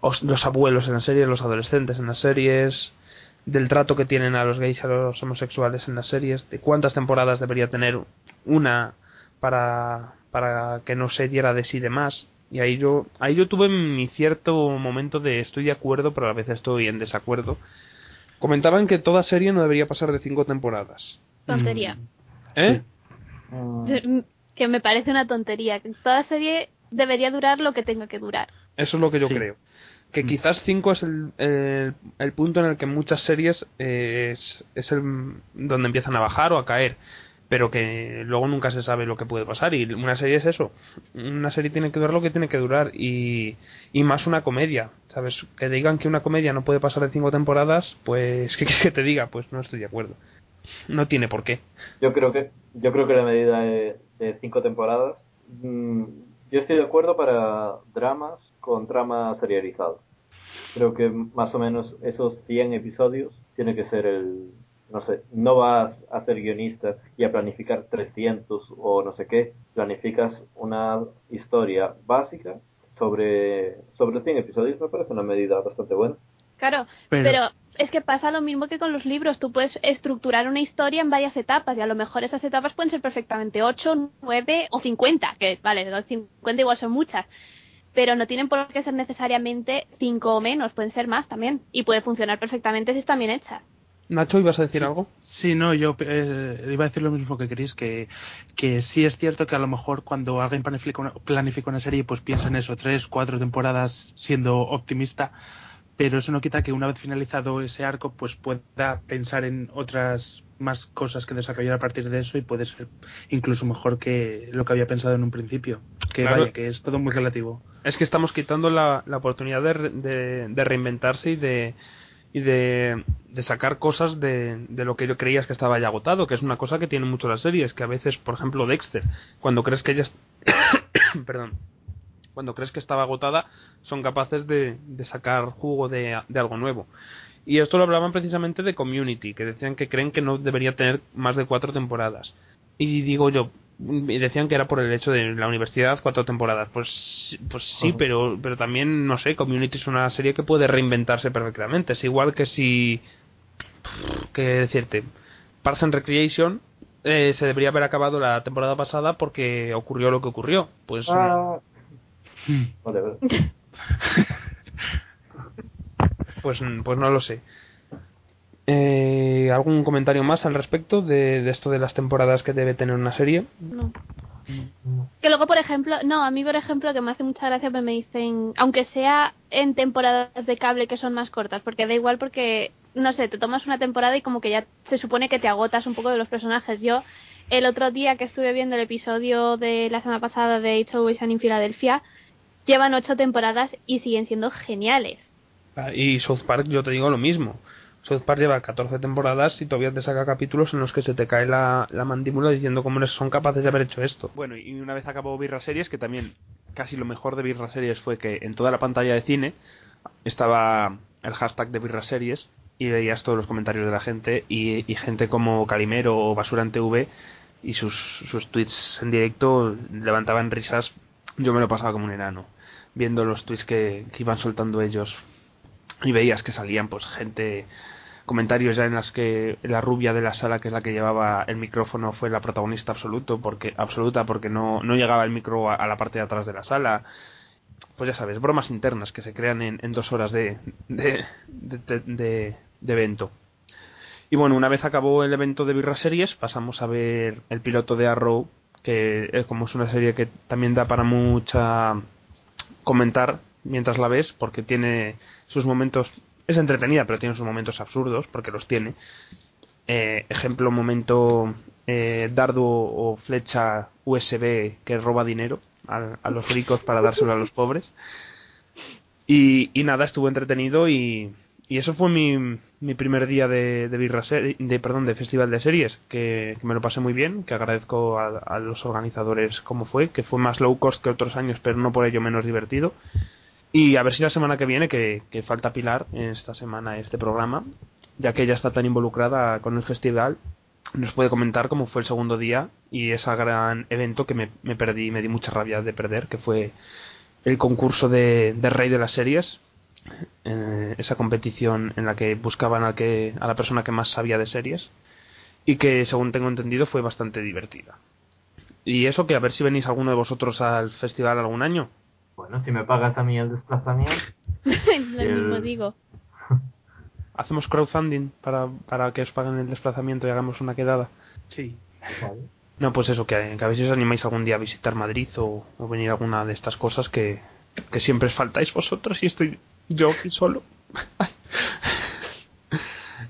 os- los abuelos en las series, los adolescentes en las series, del trato que tienen a los gays y a los homosexuales en las series, de cuántas temporadas debería tener una para, para que no se diera de sí de más. Y ahí yo, ahí yo tuve mi cierto momento de estoy de acuerdo, pero a veces estoy en desacuerdo. Comentaban que toda serie no debería pasar de cinco temporadas. Tontería. ¿Eh? Mm, Que me parece una tontería. Que Toda serie debería durar lo que tenga que durar. Eso es lo que yo Sí. creo. Que Mm. quizás 5 es el, el, el punto en el que muchas series eh, es, es el donde empiezan a bajar o a caer. Pero que luego nunca se sabe lo que puede pasar. Y una serie es eso. Una serie tiene que durar lo que tiene que durar. Y, y más una comedia. ¿Sabes? Que digan que una comedia no puede pasar de 5 temporadas, pues, ¿qué quieres que te diga? Pues no estoy de acuerdo. No tiene por qué. Yo creo que yo creo que la medida de, cinco temporadas, mm, yo estoy de acuerdo para dramas con trama serializada. Creo que más o menos esos 100 episodios tiene que ser el, no sé, no vas a ser guionista y a planificar 300 o no sé qué, planificas una historia básica sobre, sobre 100 episodios, me parece una medida bastante buena. Claro, Pero- pero... es que pasa lo mismo que con los libros. Tú puedes estructurar una historia en varias etapas y a lo mejor esas etapas pueden ser perfectamente 8, 9 o 50, que vale, los 50 igual son muchas. Pero no tienen por qué ser necesariamente 5 o menos, pueden ser más también. Y puede funcionar perfectamente si están bien hechas. Nacho, ¿ibas a decir Sí. algo? Sí, no, yo eh, iba a decir lo mismo que Chris, que, que sí es cierto que a lo mejor cuando alguien planifica una, planifica una serie, pues piensa en eso, tres, cuatro temporadas siendo optimista, pero eso no quita que una vez finalizado ese arco, pues pueda pensar en otras más cosas que desarrollar a partir de eso y puede ser incluso mejor que lo que había pensado en un principio. Que Claro. vaya, que es todo muy relativo. Es que estamos quitando la, la oportunidad de, de- de reinventarse y de y de, sacar cosas de, de lo que yo creías que estaba ya agotado, que es una cosa que tienen mucho las series, que a veces, por ejemplo, Dexter, cuando crees que ya perdón, cuando crees que estaba agotada, son capaces de, de sacar jugo de, de algo nuevo. Y esto lo hablaban precisamente de Community, que decían que creen que no debería tener más de cuatro temporadas. Y digo yo, decían que era por el hecho de la universidad cuatro temporadas. Pues, pues sí, pero, pero también, no sé, Community es una serie que puede reinventarse perfectamente. Es igual que si, que decirte, Parks and Recreation eh, se debería haber acabado la temporada pasada porque ocurrió lo que ocurrió. Pues Ah, whatever. Pues, pues no lo sé. Eh, ¿Algún comentario más al respecto de, de esto de las temporadas que debe tener una serie? No. Que luego, por ejemplo, no, a mí, por ejemplo, que me hace mucha gracia, pues me dicen, aunque sea en temporadas de cable que son más cortas, porque da igual porque, no sé, te tomas una temporada y como que ya se supone que te agotas un poco de los personajes. Yo, el otro día que estuve viendo el episodio de la semana pasada de It's Always en Filadelfia, llevan ocho temporadas y siguen siendo geniales. Ah, Y South Park, yo te digo lo mismo. South Park lleva 14 temporadas y todavía te saca capítulos en los que se te cae la, la mandíbula diciendo cómo son capaces de haber hecho esto. Bueno, y una vez acabó Birra Series, que también casi lo mejor de Birra Series fue que en toda la pantalla de cine estaba el hashtag de Birra Series y veías todos los comentarios de la gente y, gente como Calimero o Basura en TV y sus, sus tweets en directo levantaban risas. Yo me lo pasaba como un enano viendo los tweets que iban soltando ellos y veías que salían pues gente comentarios ya en las que la rubia de la sala que es la que llevaba el micrófono fue la protagonista absoluto porque absoluta porque no, no llegaba el micro a, la parte de atrás de la sala. Pues ya sabes bromas internas que se crean en, en dos horas de, de, de, de- de- de evento. Y bueno una vez acabó el evento de Birra Series pasamos a ver el piloto de Arrow que eh, como es una serie que también da para mucha comentar mientras la ves porque tiene sus momentos es entretenida pero tiene sus momentos absurdos porque los tiene. Eh, ejemplo momento eh, dardo o flecha USB que roba dinero a, a los ricos para dárselo a los pobres. Y, y nada estuvo entretenido y, y eso fue mi, mi primer día de, de, birra de perdón de festival de series que, que me lo pasé muy bien que agradezco a, a los organizadores como fue que fue más low cost que otros años pero no por ello menos divertido y a ver si la semana que viene que, falta Pilar en esta semana este programa ya que ella está tan involucrada con el festival nos puede comentar cómo fue el segundo día y ese gran evento que me, me perdí me di mucha rabia de perder que fue el concurso de, de rey de las series. Eh, esa competición en la que buscaban a, que, a la persona que más sabía de series y que según tengo entendido fue bastante divertida. Y eso que a ver si venís alguno de vosotros al festival algún año Bueno, si me pagas a mí el desplazamiento, Lo El- mismo digo. hacemos crowdfunding para, para que os paguen el desplazamiento y hagamos una quedada Sí. vale. No, pues eso, que, que a ver si os animáis algún día a visitar Madrid o, o venir a alguna de estas cosas que, que siempre faltáis vosotros y estoy yo aquí solo.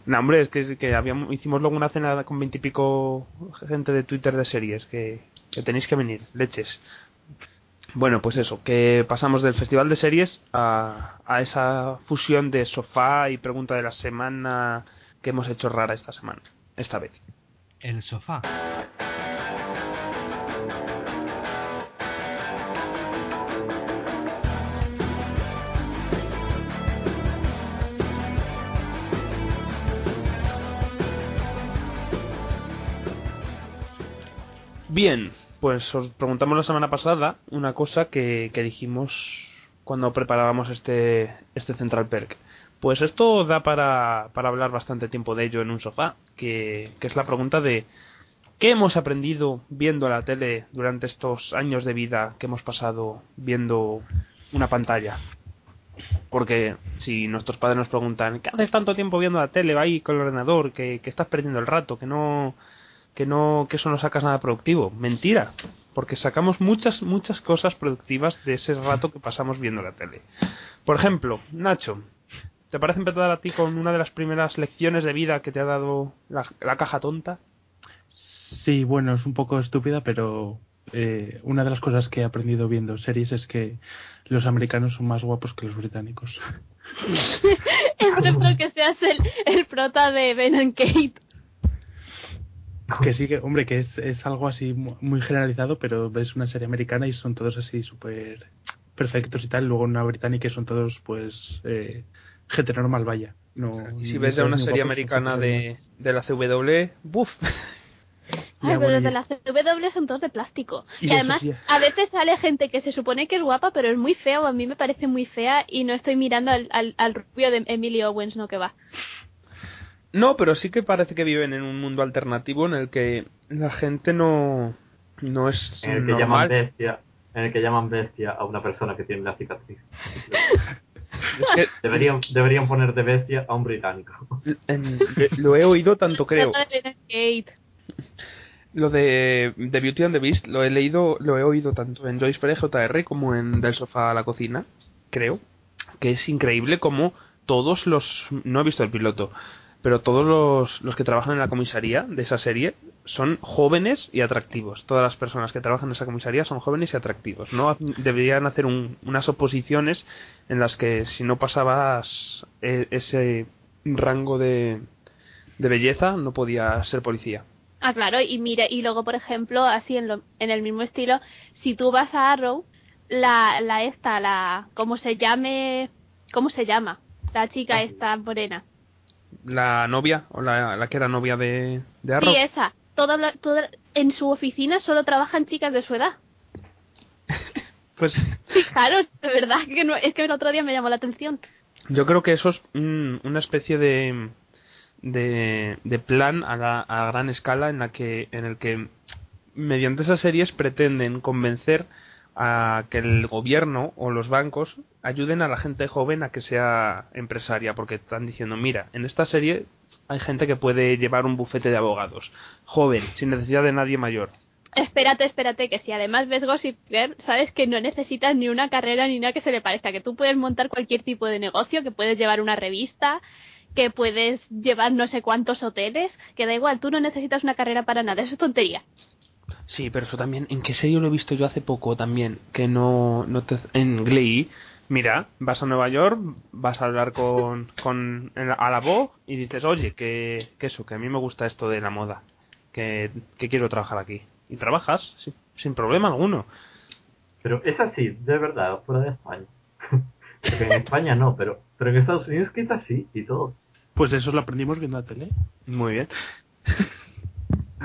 no, hombre, es que, que habíamos, hicimos luego una cena con veintipico gente de Twitter de series, que, que tenéis que venir, leches. Bueno, pues eso, que pasamos del Festival de Series a, esa fusión de sofá y pregunta de la semana que hemos hecho rara esta semana, esta vez. El sofá. Bien, pues os preguntamos la semana pasada una cosa que, que dijimos cuando preparábamos este, este Central Perk. Pues esto da para, para hablar bastante tiempo de ello en un sofá, que, que es la pregunta de ¿qué hemos aprendido viendo la tele durante estos años de vida que hemos pasado viendo una pantalla? Porque si nuestros padres nos preguntan, ¿qué haces tanto tiempo viendo la tele ahí con el ordenador? Que, que estás perdiendo el rato, que no, que no, que eso no sacas nada productivo. Mentira, porque sacamos muchas, muchas cosas productivas de ese rato que pasamos viendo la tele. Por ejemplo, Nacho, ¿te parece empezar a ti con una de las primeras lecciones de vida que te ha dado la, la caja tonta? Sí, bueno, es un poco estúpida, pero eh, una de las cosas que he aprendido viendo series es que los americanos son más guapos que los británicos. Excepto que seas el, el prota de Ben and Kate. Que sí, que, hombre, que es, es algo así mu- muy generalizado, pero ves una serie americana y son todos así súper perfectos y tal. Luego una británica y son todos, pues, eh, gente normal, vaya. No, Y si ves ya feos una serie guapos, americana de, de la CW, ¡buf! Ay, Ya, pero bueno, los de la CW son todos de plástico. Y además, sí. a veces sale gente que se supone que es guapa, pero es muy fea, o a mí me parece muy fea, y no estoy mirando al, al, al rubio de Emily Owens, no que va. No, pero sí que parece que viven en un mundo alternativo en el que la gente no, no es En el que llaman bestia, en el que llaman bestia a una persona que tiene la cicatriz. Es que Deberían, deberían poner de bestia a un británico. en- lo he oído tanto creo. Lo de, de Beauty and the Beast lo he leído, lo he oído tanto en Joyce Pérez JR como en Del Sofá a la Cocina, creo, que es increíble como todos los, no he visto el piloto, pero todos los, los que trabajan en la comisaría de esa serie son jóvenes y atractivos. Todas las personas que trabajan en esa comisaría son jóvenes y atractivos. No deberían hacer un- unas oposiciones en las que si no pasabas e- ese rango de, de belleza no podías ser policía. Ah, claro, y mira, y luego, por ejemplo, así en, lo, en el mismo estilo, si tú vas a Arrow, la, la esta, la, ¿cómo se llame? ¿Cómo se llama? La chica Ah. esta morena. La novia o la, la que era novia de, de Arrow. Sí, esa. Todo, lo- todo, en su oficina solo trabajan chicas de su edad. Pues Fijaros, de verdad que no, es que el otro día me llamó la atención. yo creo que eso es un- una especie de, de, de plan a, la, a gran escala en la que en el que mediante esas series pretenden convencer a que el gobierno o los bancos ayuden a la gente joven a que sea empresaria porque están diciendo mira en esta serie hay gente que puede llevar un bufete de abogados joven sin necesidad de nadie mayor Espérate, espérate, que si además ves Gossip Girl, sabes que no necesitas ni una carrera ni nada que se le parezca, que tú puedes montar cualquier tipo de negocio, que puedes llevar una revista, que puedes llevar no sé cuántos hoteles, que da igual, tú no necesitas una carrera para nada, eso es tontería. Sí, pero eso también, ¿en qué serie lo he visto yo hace poco también? Que no, no te... En Glee, mira, vas a Nueva York, vas a hablar con, con a la voz y dices, oye, que, que eso, que a mí me gusta esto de la moda, que, que quiero trabajar aquí. Y trabajas, sin, sin problema alguno. Pero es así, de verdad, fuera de España. Porque en España no, pero, pero en Estados Unidos que es así y todo. Pues eso lo aprendimos viendo la tele. Muy bien.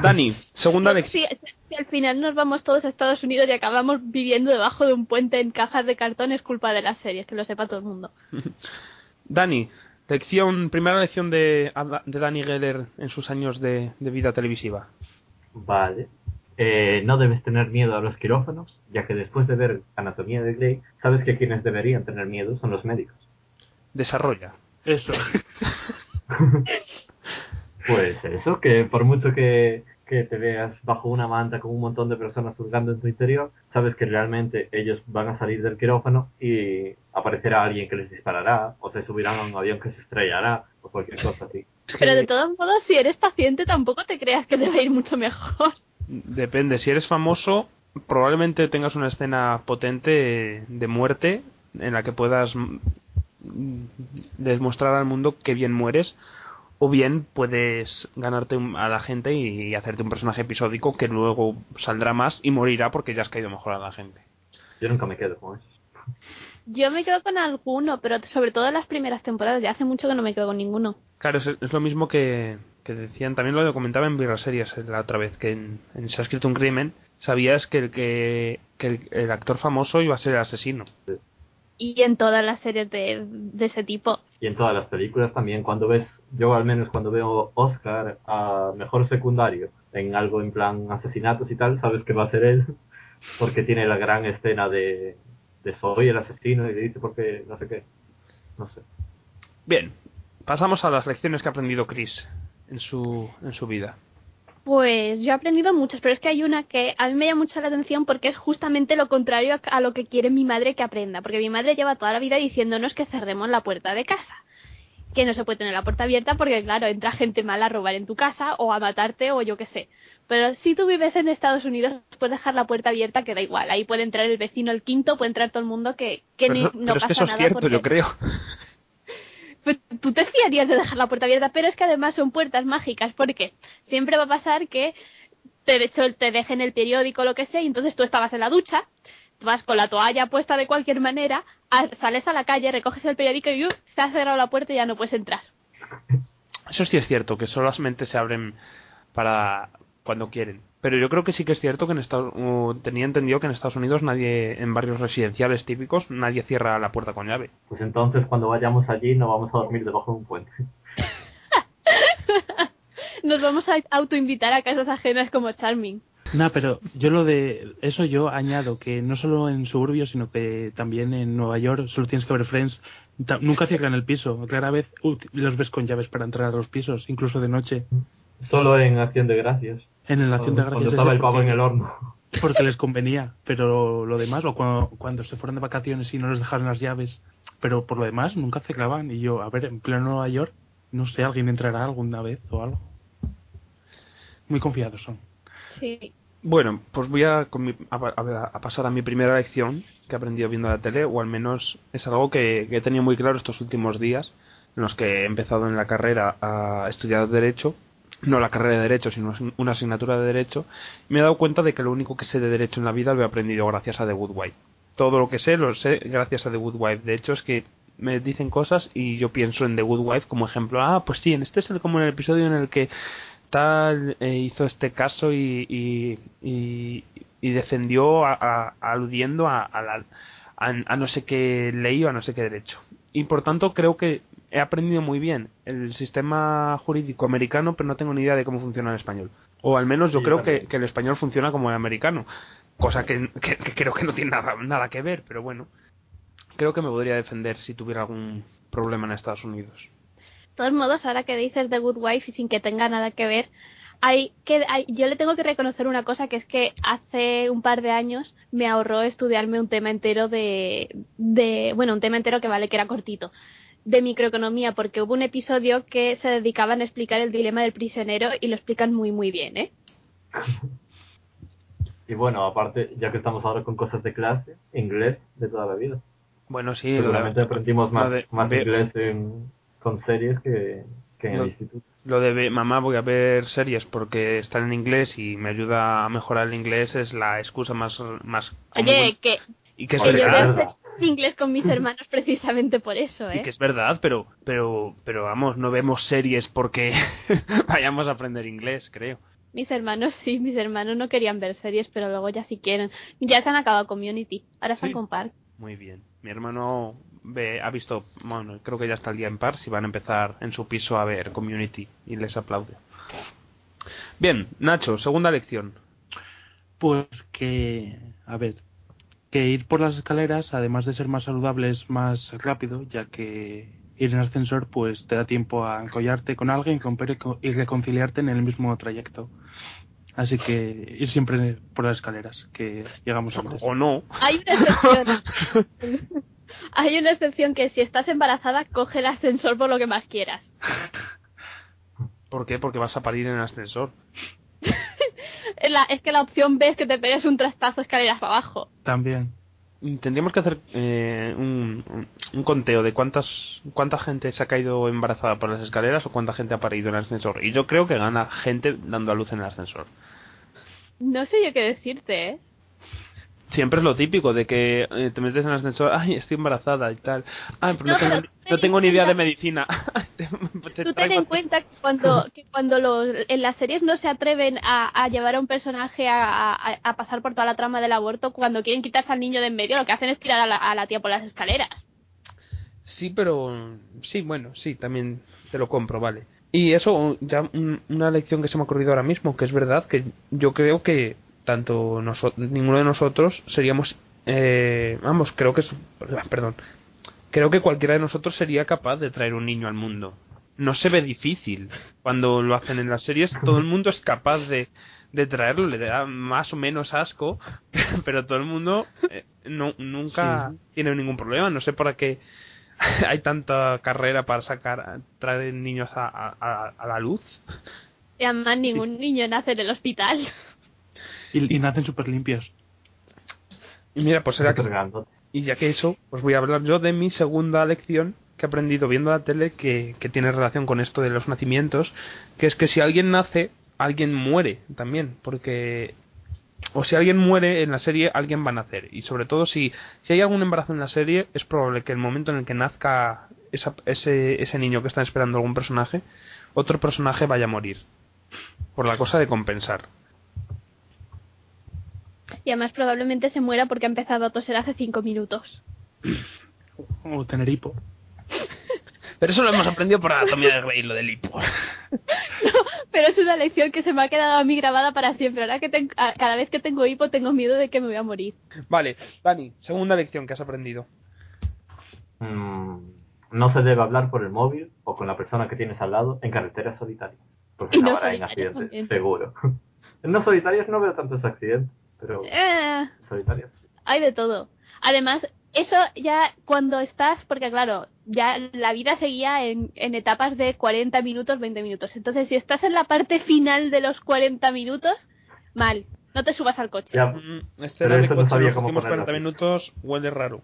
Dani, segunda lección. Si, si al final nos vamos todos a Estados Unidos y acabamos viviendo debajo de un puente en cajas de cartón, es culpa de las series, que lo sepa todo el mundo. Dani, lección, primera lección de, de Dani Geller en sus años de, de vida televisiva. Vale. Eh, no debes tener miedo a los quirófanos, ya que después de ver Anatomía de Grey, sabes que quienes deberían tener miedo son los médicos. Desarrolla. Eso. Pues eso, que por mucho que, que te veas bajo una manta con un montón de personas juzgando en tu interior, sabes que realmente ellos van a salir del quirófano y aparecerá alguien que les disparará, o se subirán a un avión que se estrellará, o cualquier cosa así. Pero de todos modos, si eres paciente, tampoco te creas que debe ir mucho mejor. Depende, si eres famoso, probablemente tengas una escena potente de muerte en la que puedas mm, demostrar al mundo que bien mueres, o bien puedes ganarte a la gente y hacerte un personaje episódico que luego saldrá más y morirá porque ya has caído mejor a la gente. Yo nunca me quedo con eso. Yo me quedo con alguno, pero sobre todo en las primeras temporadas. Ya hace mucho que no me quedo con ninguno. Claro, es, es lo mismo que, que decían, también lo comentaba en Birra Series la otra vez, que en, en Se ha escrito un crimen, sabías que el, que, que el, el actor famoso iba a ser el asesino. Y en todas las series de, de ese tipo. Y en todas las películas también, cuando ves, yo al menos cuando veo Oscar a mejor secundario en algo en plan asesinatos y tal, sabes que va a ser él, porque tiene la gran escena de, de soy el asesino y le dice porque no sé qué. No sé. Bien, pasamos a las lecciones que ha aprendido Chris en su, en su vida. Pues yo he aprendido muchas, pero es que hay una que a mí me llama mucho la atención porque es justamente lo contrario a, lo que quiere mi madre que aprenda. Porque mi madre lleva toda la vida diciéndonos que cerremos la puerta de casa. Que no se puede tener la puerta abierta porque, claro, entra gente mala a robar en tu casa o a matarte o yo qué sé. Pero si tú vives en Estados Unidos, puedes dejar la puerta abierta que da igual. Ahí puede entrar el vecino, el quinto, puede entrar todo el mundo que, que pero ni- no, no pero es pasa que eso es nada. cierto, porque- yo creo. Pues tú te fiarías de dejar la puerta abierta, pero es que además son puertas mágicas, porque siempre va a pasar que te, te dejen el periódico lo que sea, y entonces tú estabas en la ducha, vas con la toalla puesta de cualquier manera, sales a la calle, recoges el periódico y se ha cerrado la puerta y ya no puedes entrar. Eso sí es cierto, que solamente se abren para cuando quieren. Pero yo creo que sí que es cierto que en Estados uh, tenía entendido que en Estados Unidos nadie, en barrios residenciales típicos, nadie cierra la puerta con llave. Pues entonces cuando vayamos allí no vamos a dormir debajo de un puente. Nos vamos a autoinvitar a casas ajenas como Charming. No, pero yo lo de eso yo añado que no solo en suburbios, sino que también en Nueva York solo tienes que ver Friends. Nunca cierran el piso. Rara vez ut- los ves con llaves para entrar a los pisos, incluso de noche. Solo en Acción de Gracias. En la acción de Cuando estaba el pavo porque- en el horno. porque les convenía, pero lo demás, o cuando, cuando se fueron de vacaciones y no les dejaron las llaves, pero por lo demás nunca cerraban. Y yo, a ver, en pleno Nueva York, no sé, alguien entrará alguna vez o algo. Muy confiados son. Sí. Bueno, pues voy a, con mi- a, a- a pasar a mi primera lección que he aprendido viendo la tele, o al menos es algo que, que he tenido muy claro estos últimos días, en los que he empezado en la carrera a estudiar Derecho, no la carrera de Derecho, sino una asignatura de Derecho, me he dado cuenta de que lo único que sé de Derecho en la vida lo he aprendido gracias a The Good Wife. Todo lo que sé lo sé gracias a The Good Wife. De hecho, es que me dicen cosas y yo pienso en The Good Wife como ejemplo. Ah, pues sí, en este es el, como en el episodio en el que tal eh, hizo este caso y, y, y, y defendió a- aludiendo a, a, a no sé qué ley o a no sé qué derecho. Y por tanto creo que he aprendido muy bien el sistema jurídico americano, pero no tengo ni idea de cómo funciona el español. O al menos yo Sí, creo que, que el español funciona como el americano, cosa que, que- que creo que no tiene nada, nada que ver, pero bueno, creo que me podría defender si tuviera algún problema en Estados Unidos. De todos modos, ahora que dices The Good Wife y sin que tenga nada que ver, hay que hay, yo le tengo que reconocer una cosa que es que hace un par de años me ahorró estudiarme un tema entero de, de bueno, un tema entero que vale que era cortito de microeconomía porque hubo un episodio que se dedicaban a explicar el dilema del prisionero y lo explican muy muy bien, ¿eh? Y bueno, aparte, ya que estamos ahora con cosas de clase, inglés de toda la vida. Bueno, sí, Seguramente aprendimos más, de- más ve- inglés en- con series que, que en Lo- el instituto. lo de ve- mamá voy a ver series porque están en inglés y me ayuda a mejorar el inglés es la excusa más más Oye, común. que, y que es que yo verdad inglés con mis hermanos precisamente por eso, y ¿eh? que es verdad pero pero pero vamos no vemos series porque vayamos a aprender inglés creo Mis hermanos sí, mis hermanos no querían ver series, pero luego ya sí quieren. Ya se han acabado Community, ahora están Sí. con Park. muy bien mi hermano ve ha visto bueno creo que ya está el día en par si van a empezar en su piso a ver Community y les aplaude bien Nacho segunda lección Pues que, a ver, que ir por las escaleras, además de ser más saludable, es más rápido, ya que ir en ascensor pues te da tiempo a encollarte con alguien romper y co- y reconciliarte en el mismo trayecto. Así que ir siempre por las escaleras, que llegamos antes. o no Hay una excepción. Hay una excepción que si estás embarazada, coge el ascensor por lo que más quieras. ¿Por qué? Porque vas a parir en el ascensor. La- es que la opción B es que te pegues un trastazo escaleras para abajo. También. Tendríamos que hacer eh, un, conteo de cuántas cuánta gente se ha caído embarazada por las escaleras o cuánta gente ha parido en el ascensor. Y yo creo que gana gente dando a luz en el ascensor. No sé yo qué decirte, ¿eh? siempre es lo típico de que eh, te metes en el ascensor, ay, estoy embarazada y tal. Ay, pero no, No, tengo, pero no en tengo ni idea de medicina. Te- te Tú ten en cuenta que cuando, que cuando los, en las series no se atreven a, a llevar a un personaje a, a- a pasar por toda la trama del aborto, cuando quieren quitarse al niño de en medio, lo que hacen es tirar a la, a la tía por las escaleras. Sí, pero sí, bueno, sí, también te lo compro, vale. Y eso, ya un- una lección que se me ha ocurrido ahora mismo, que es verdad que yo creo que tanto ninguno de nosotros seríamos, eh, vamos, creo que es, perdón, creo que cualquiera de nosotros sería capaz de traer un niño al mundo. No se ve difícil. Cuando lo hacen en las series, todo el mundo es capaz de, de traerlo, le da más o menos asco, pero todo el mundo eh, no, nunca Sí. tiene ningún problema. No sé por qué hay tanta carrera para sacar, traer niños a, a- la luz. Y además ningún niño nace en el hospital. Y, y nacen súper limpios. Y mira, pues será que. Y ya que eso, pues voy a hablar yo de mi segunda lección que he aprendido viendo la tele que, que tiene relación con esto de los nacimientos, que es que si alguien nace, alguien muere también, porque o si alguien muere en la serie, alguien va a nacer. Y sobre todo si, si hay algún embarazo en la serie, es probable que el momento en el que nazca esa- ese, ese niño que está esperando algún personaje, otro personaje vaya a morir. Por la cosa de compensar. Y además probablemente se muera porque ha empezado a toser hace cinco minutos. O tener hipo. Pero eso lo hemos aprendido por anatomía de Grey, lo del hipo. Pero es una lección que se me ha quedado a mí grabada para siempre. Ahora que a- cada vez que tengo hipo tengo miedo de que me voy a morir. Vale, Dani, segunda lección que has aprendido. Mm, no se debe hablar por el móvil o con la persona que tienes al lado en carreteras solitarias. Porque Y no acabará en accidentes, también. seguro. en no solitarias no veo tantos accidentes, pero Eh, solitarias. hay de todo. Además, eso ya cuando estás, porque claro, ya la vida seguía en, en etapas de 40 minutos, 20 minutos. Entonces, si estás en la parte final de los 40 minutos, mal. No te subas al coche. Ya, Mm, Este era de no coche, sabía los cómo últimos ponerlo 40 así. minutos huele raro.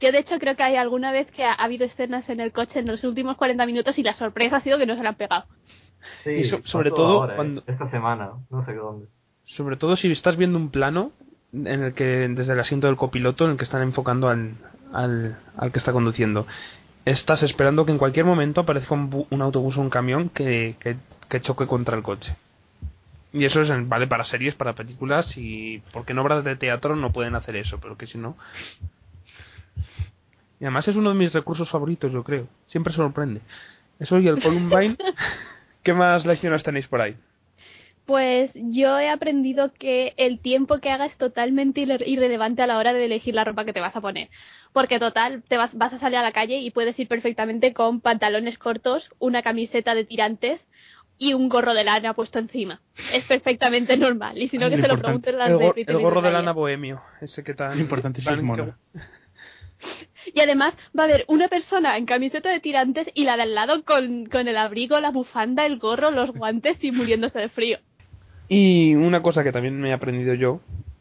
Yo de hecho creo que hay alguna vez que ha, ha habido escenas en el coche en los últimos 40 minutos y la sorpresa ha sido que no se la han pegado. sí, y so- sobre todo ahora, ¿eh? cuando- Esta semana, no sé dónde. Sobre todo si estás viendo un plano en el que, desde el asiento del copiloto, en el que están enfocando al, al, al que está conduciendo. Estás esperando que en cualquier momento aparezca un, un autobús o un camión que, que, que choque contra el coche. Y eso es, vale para series, para películas y porque en obras de teatro no pueden hacer eso, pero que si no... Y además es uno de mis recursos favoritos, yo creo. Siempre sorprende. Eso y el Columbine. ¿Qué más lecciones tenéis por ahí? Pues yo he aprendido que el tiempo que haga es totalmente irre- irrelevante a la hora de elegir la ropa que te vas a poner. Porque total, te vas, vas a salir a la calle y puedes ir perfectamente con pantalones cortos, una camiseta de tirantes y un gorro de lana puesto encima. Es perfectamente normal. Y si no, que se lo pregunten las El, de gor- Britney el gorro de lana bohemio, ese que tan... Importante es mona. Y además va a haber una persona en camiseta de tirantes y la de al lado con, con el abrigo, la bufanda, el gorro, los guantes y muriéndose de frío. Y una cosa que también me he aprendido yo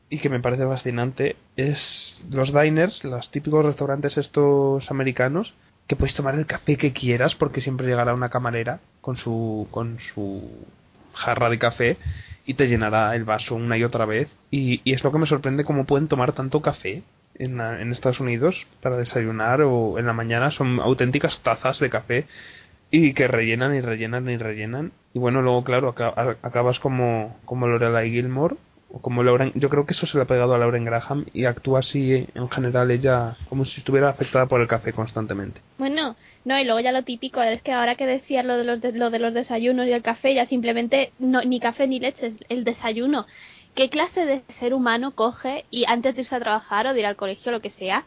y que me parece fascinante es los diners, los típicos restaurantes estos americanos, que puedes tomar el café que quieras porque siempre llegará una camarera con su con su jarra de café y te llenará el vaso una y otra vez. Y, y es lo que me sorprende cómo pueden tomar tanto café en, en Estados Unidos para desayunar o en la mañana. Son auténticas tazas de café y que rellenan y rellenan y rellenan y bueno luego claro acabas como como Lorelai Gilmore o como Lauren yo creo que eso se le ha pegado a Lauren Graham y actúa así en general ella como si estuviera afectada por el café constantemente Bueno, no, y luego ya lo típico es que ahora que decías lo de los, de, de los desayunos y el café, ya simplemente no, ni café ni leche, el desayuno. ¿Qué clase de ser humano coge y antes de irse a trabajar o de ir al colegio o lo que sea,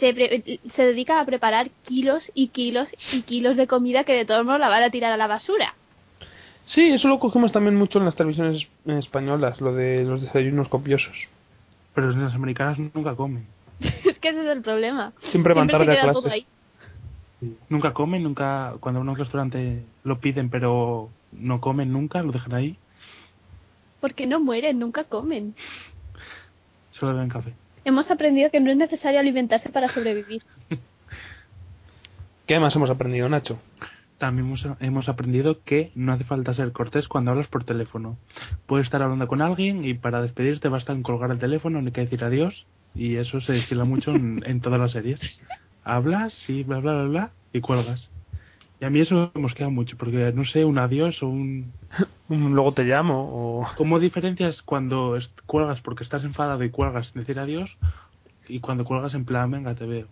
se, pre- se dedica a preparar kilos y kilos y kilos de comida que de todos modos la van a tirar a la basura? sí eso lo cogemos también mucho en las televisiones españolas lo de los desayunos copiosos Pero las americanas nunca comen. es que ese es el problema. siempre van tarde a ahí. Nunca comen, nunca. Cuando van a un restaurante lo piden, pero no comen nunca, lo dejan ahí. Porque no mueren, nunca comen. Solo beben café. Hemos aprendido que no es necesario alimentarse para sobrevivir. ¿qué más hemos aprendido Nacho? también hemos, hemos aprendido que no hace falta ser cortés cuando hablas por teléfono. Puedes estar hablando con alguien y para despedirte basta en colgar el teléfono, ni que decir adiós. Y eso se destila mucho en, en todas las series. Hablas y bla, bla, bla, bla, y cuelgas. Y a mí eso me mosquea mucho, porque no sé, un adiós o un... Un Luego te llamo o... ¿Cómo diferencias cuando cuelgas porque estás enfadado y cuelgas sin decir adiós? Y cuando cuelgas en plan, venga, te veo.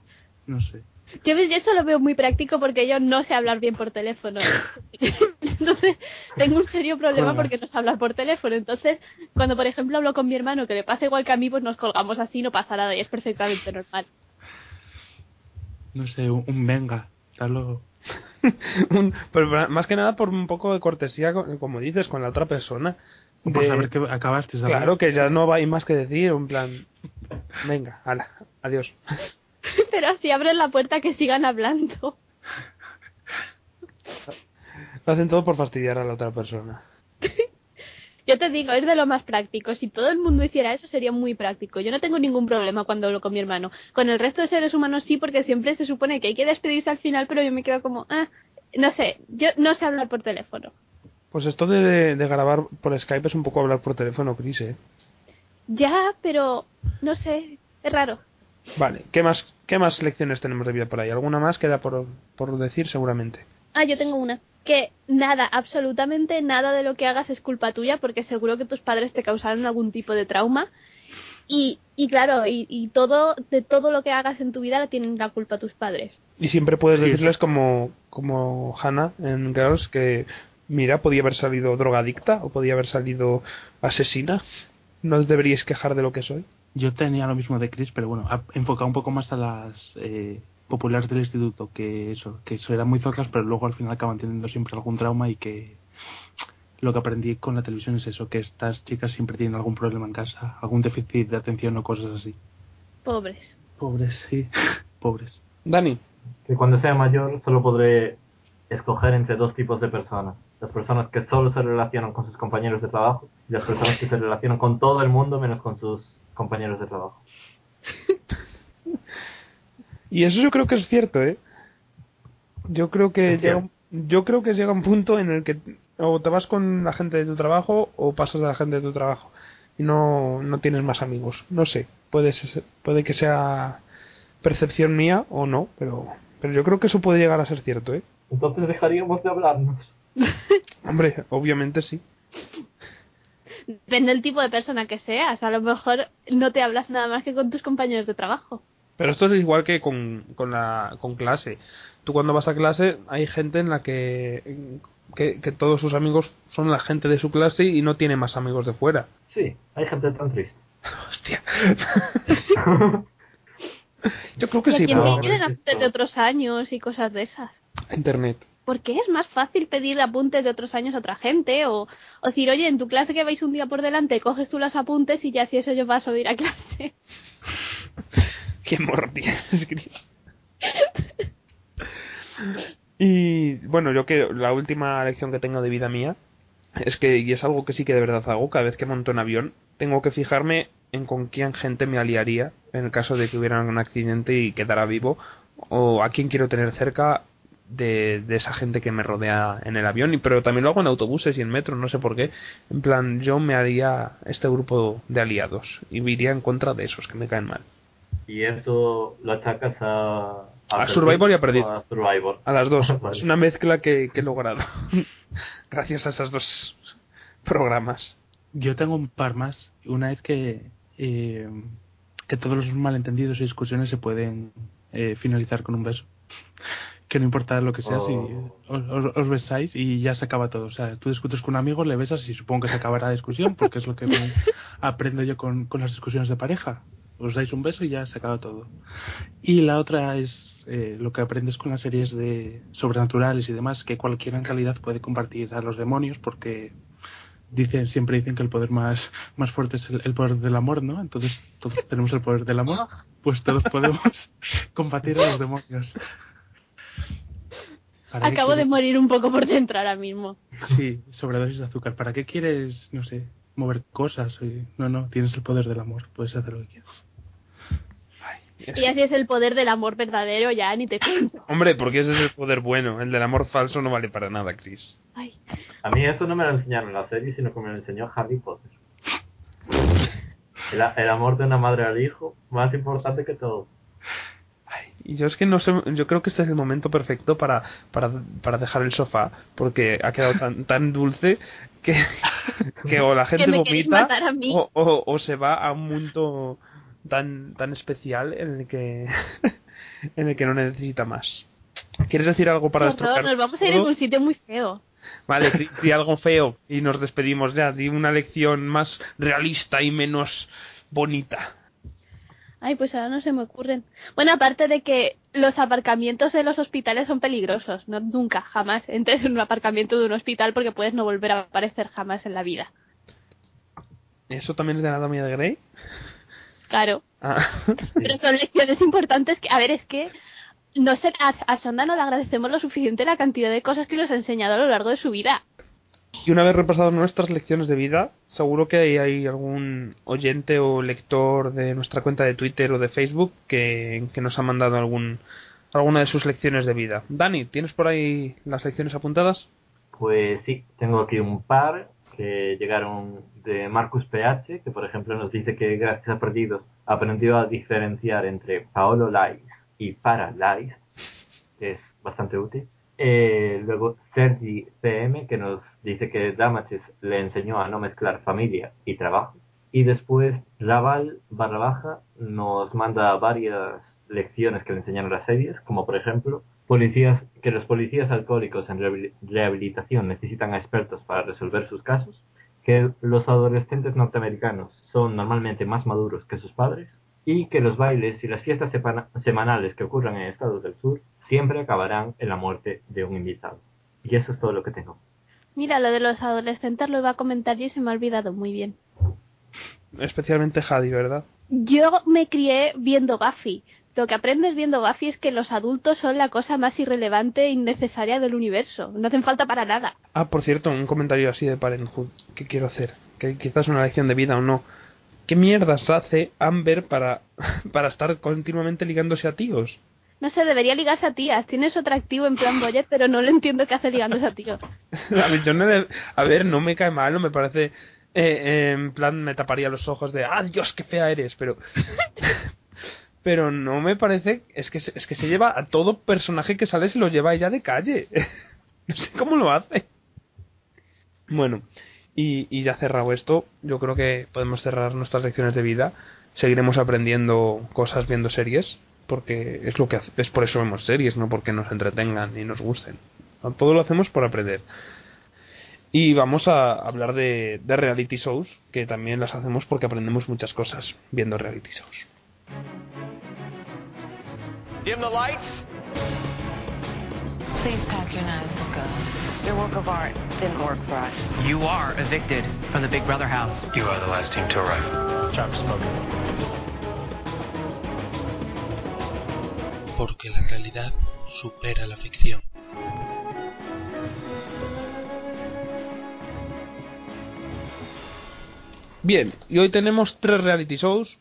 No sé. Yo, eso lo veo muy práctico porque yo no sé hablar bien por teléfono. Entonces, tengo un serio problema porque no sé hablar por teléfono. Entonces, cuando por ejemplo hablo con mi hermano que le pasa igual que a mí, pues nos colgamos así, no pasa nada y es perfectamente normal. No sé, un, un venga. Hasta luego. Un- pero más que nada por un poco de cortesía, co- como dices, con la otra persona. Por De- saber que acabaste. ¿sabes? Claro que ya no hay más que decir, en plan, venga, hala, adiós. Pero así abren la puerta que sigan hablando. Lo hacen todo por fastidiar a la otra persona. Yo te digo, es de lo más práctico. Si todo el mundo hiciera eso, sería muy práctico. Yo no tengo ningún problema cuando hablo con mi hermano. Con el resto de seres humanos sí, porque siempre se supone que hay que despedirse al final, pero yo me quedo como, ah, no sé, yo no sé hablar por teléfono. Pues esto de, de grabar por Skype es un poco hablar por teléfono, Chris, ¿eh? Ya, pero no sé, es raro. Vale, ¿qué más, qué más lecciones tenemos de vida por ahí? ¿Alguna más queda por, por decir seguramente? Ah, yo tengo una. Que nada, absolutamente nada de lo que hagas es culpa tuya, porque seguro que tus padres te causaron algún tipo de trauma. Y, y claro, y, y todo, de todo lo que hagas en tu vida tienen la culpa tus padres. Y siempre puedes Sí, decirles como, como Hannah en Girls que, mira, podía haber salido drogadicta o podía haber salido asesina. No os deberíais quejar de lo que soy. Yo tenía lo mismo de Chris, pero bueno, ha- enfocado un poco más a las eh, populares del instituto, que eso, que eso eran muy zocas, pero luego al final acaban teniendo siempre algún trauma y que lo que aprendí con la televisión es eso, que estas chicas siempre tienen algún problema en casa, algún déficit de atención o cosas así. Pobres. Pobres, sí, pobres. Dani, Que cuando sea mayor solo podré escoger entre dos tipos de personas. Las personas que solo se relacionan con sus compañeros de trabajo y las personas que se relacionan con todo el mundo menos con sus compañeros de trabajo. y eso yo creo que es cierto, ¿eh? Yo creo que llega, un- yo creo que llega un punto en el que o te vas con la gente de tu trabajo o pasas a la gente de tu trabajo y no, no tienes más amigos. No sé, puede ser- puede que sea percepción mía o no, pero pero yo creo que eso puede llegar a ser cierto, ¿eh? Entonces dejaríamos de hablarnos. Hombre, obviamente sí. Depende del tipo de persona que seas. A lo mejor no te hablas nada más que con tus compañeros de trabajo. Pero esto es igual que con, con, la, con clase. Tú cuando vas a clase hay gente en la que, que, que todos sus amigos son la gente de su clase y no tiene más amigos de fuera. Sí, hay gente tan triste. Hostia. Yo creo que y a sí, piden apuntes de otros años y cosas de esas. Internet. Porque es más fácil pedir apuntes de otros años a otra gente o, o decir, oye, en tu clase que vais un día por delante, coges tú los apuntes y ya si eso yo paso a ir a clase. Qué tienes, Chris. Y bueno, yo que la última lección que tengo de vida mía es que, y es algo que sí que de verdad hago, cada vez que monto en avión, tengo que fijarme en con quién gente me aliaría en el caso de que hubiera un accidente y quedara vivo, o a quién quiero tener cerca de, de esa gente que me rodea en el avión, y pero también lo hago en autobuses y en metro, no sé por qué. En plan, yo me haría este grupo de aliados y iría en contra de esos que me caen mal. Y eso lo achacas a... A Survivor y a Perdido. A Survivor. A las dos. Vale. Es una mezcla que, que he logrado. Gracias a esos dos programas. Yo tengo un par más. Una es que, eh, que todos los malentendidos y discusiones se pueden eh, finalizar con un beso. Que no importa lo que sea, si Oh. os, os- os besáis y ya se acaba todo. O sea, tú discutes con un amigo, le besas y supongo que se acabará la discusión, porque es lo que me aprendo yo con, con las discusiones de pareja. Os dais un beso y ya se acaba todo. Y la otra es eh, lo que aprendes con las series de sobrenaturales y demás, que cualquiera en realidad puede compartir a los demonios, porque dicen siempre dicen que el poder más más fuerte es el, el poder del amor, ¿no? Entonces todos tenemos el poder del amor, pues todos podemos combatir a los demonios. ¿Para qué Acabo de morir un poco por dentro ahora mismo. Sí, sobredosis de azúcar. ¿Para qué quieres, no sé, mover cosas? No, no, tienes el poder del amor, puedes hacer lo que quieras. Y así es el poder del amor verdadero, ya ni te cuento. Hombre, porque ese es el poder bueno. El del amor falso no vale para nada, Chris. Ay, A mí eso no me lo enseñaron en la serie, sino que me lo enseñó Harry Potter. El, el amor de una madre al hijo, más importante que todo. Y yo es que no sé, yo creo que este es el momento perfecto para, para, para dejar el sofá, porque ha quedado tan, tan dulce que, que o la gente vomita o, o se va a un mundo tan, tan especial en el que en el que no necesita más. ¿Quieres decir algo para horror, destrocar nos vamos a ir en un sitio muy feo. Vale, Chris, di algo feo y nos despedimos ya. Di una lección más realista y menos bonita. Ay, pues ahora no se me ocurren. Bueno, aparte de que los aparcamientos de los hospitales son peligrosos. No, nunca, jamás entres en un aparcamiento de un hospital porque puedes no volver a aparecer jamás en la vida. ¿Eso también es de Anatomía de Grey? Claro. Ah. Pero son lecciones importantes que, a ver, es que no sé, a, a Sonda no le agradecemos lo suficiente la cantidad de cosas que nos ha enseñado a lo largo de su vida. Y una vez repasado nuestras lecciones de vida, seguro que hay, hay algún oyente o lector de nuestra cuenta de Twitter o de Facebook que, que nos ha mandado algún alguna de sus lecciones de vida. Dani, ¿tienes por ahí las lecciones apuntadas? Pues sí, tengo aquí un par que llegaron de Marcus PH, que por ejemplo nos dice que gracias a Perdidos aprendió a diferenciar entre Paolo Lais y Para Lais, que es bastante útil. Eh, luego Sergi CM, que nos dice que Damages le enseñó a no mezclar familia y trabajo. Y después Raval barra baja nos manda varias lecciones que le enseñaron las series, como por ejemplo policías que los policías alcohólicos en rehabil- rehabilitación necesitan a expertos para resolver sus casos, que los adolescentes norteamericanos son normalmente más maduros que sus padres y que los bailes y las fiestas semanales que ocurran en estados del sur siempre acabarán en la muerte de un invitado. Y eso es todo lo que tengo. Mira, lo de los adolescentes lo iba a comentar yo y se me ha olvidado muy bien. Especialmente Hadi, ¿verdad? Yo me crié viendo Buffy. Lo que aprendes viendo Buffy es que los adultos son la cosa más irrelevante e innecesaria del universo. No hacen falta para nada. Ah, por cierto, un comentario así de Parenthood que quiero hacer, que quizás es una lección de vida o no. ¿Qué mierdas hace Amber para, para estar continuamente ligándose a tíos? No sé, debería ligarse a tías. Tiene su atractivo en plan boyet, pero no le entiendo qué hace ligándose a tíos. A ver, yo no le- a ver, no me cae mal, no me parece... eh, eh, en plan, me taparía los ojos de, ¡ah, Dios, qué fea eres! Pero... pero no me parece... Es que, es que se lleva a todo personaje que sale, se lo lleva ella de calle. no sé cómo lo hace. Bueno, y, y ya cerrado esto, yo creo que podemos cerrar nuestras lecciones de vida. Seguiremos aprendiendo cosas viendo series, porque es lo que es por eso vemos series, no porque nos entretengan y nos gusten. Todo lo hacemos por aprender. Y vamos a hablar de, de reality shows, que también las hacemos porque aprendemos muchas cosas viendo reality shows. Dim the lights. Please pack your knives and go. Your work of art didn't work for us. You are evicted from the Big Brother house. You are the last team to arrive. Spoken. porque la calidad supera la ficción. Bien, y hoy tenemos tres reality shows,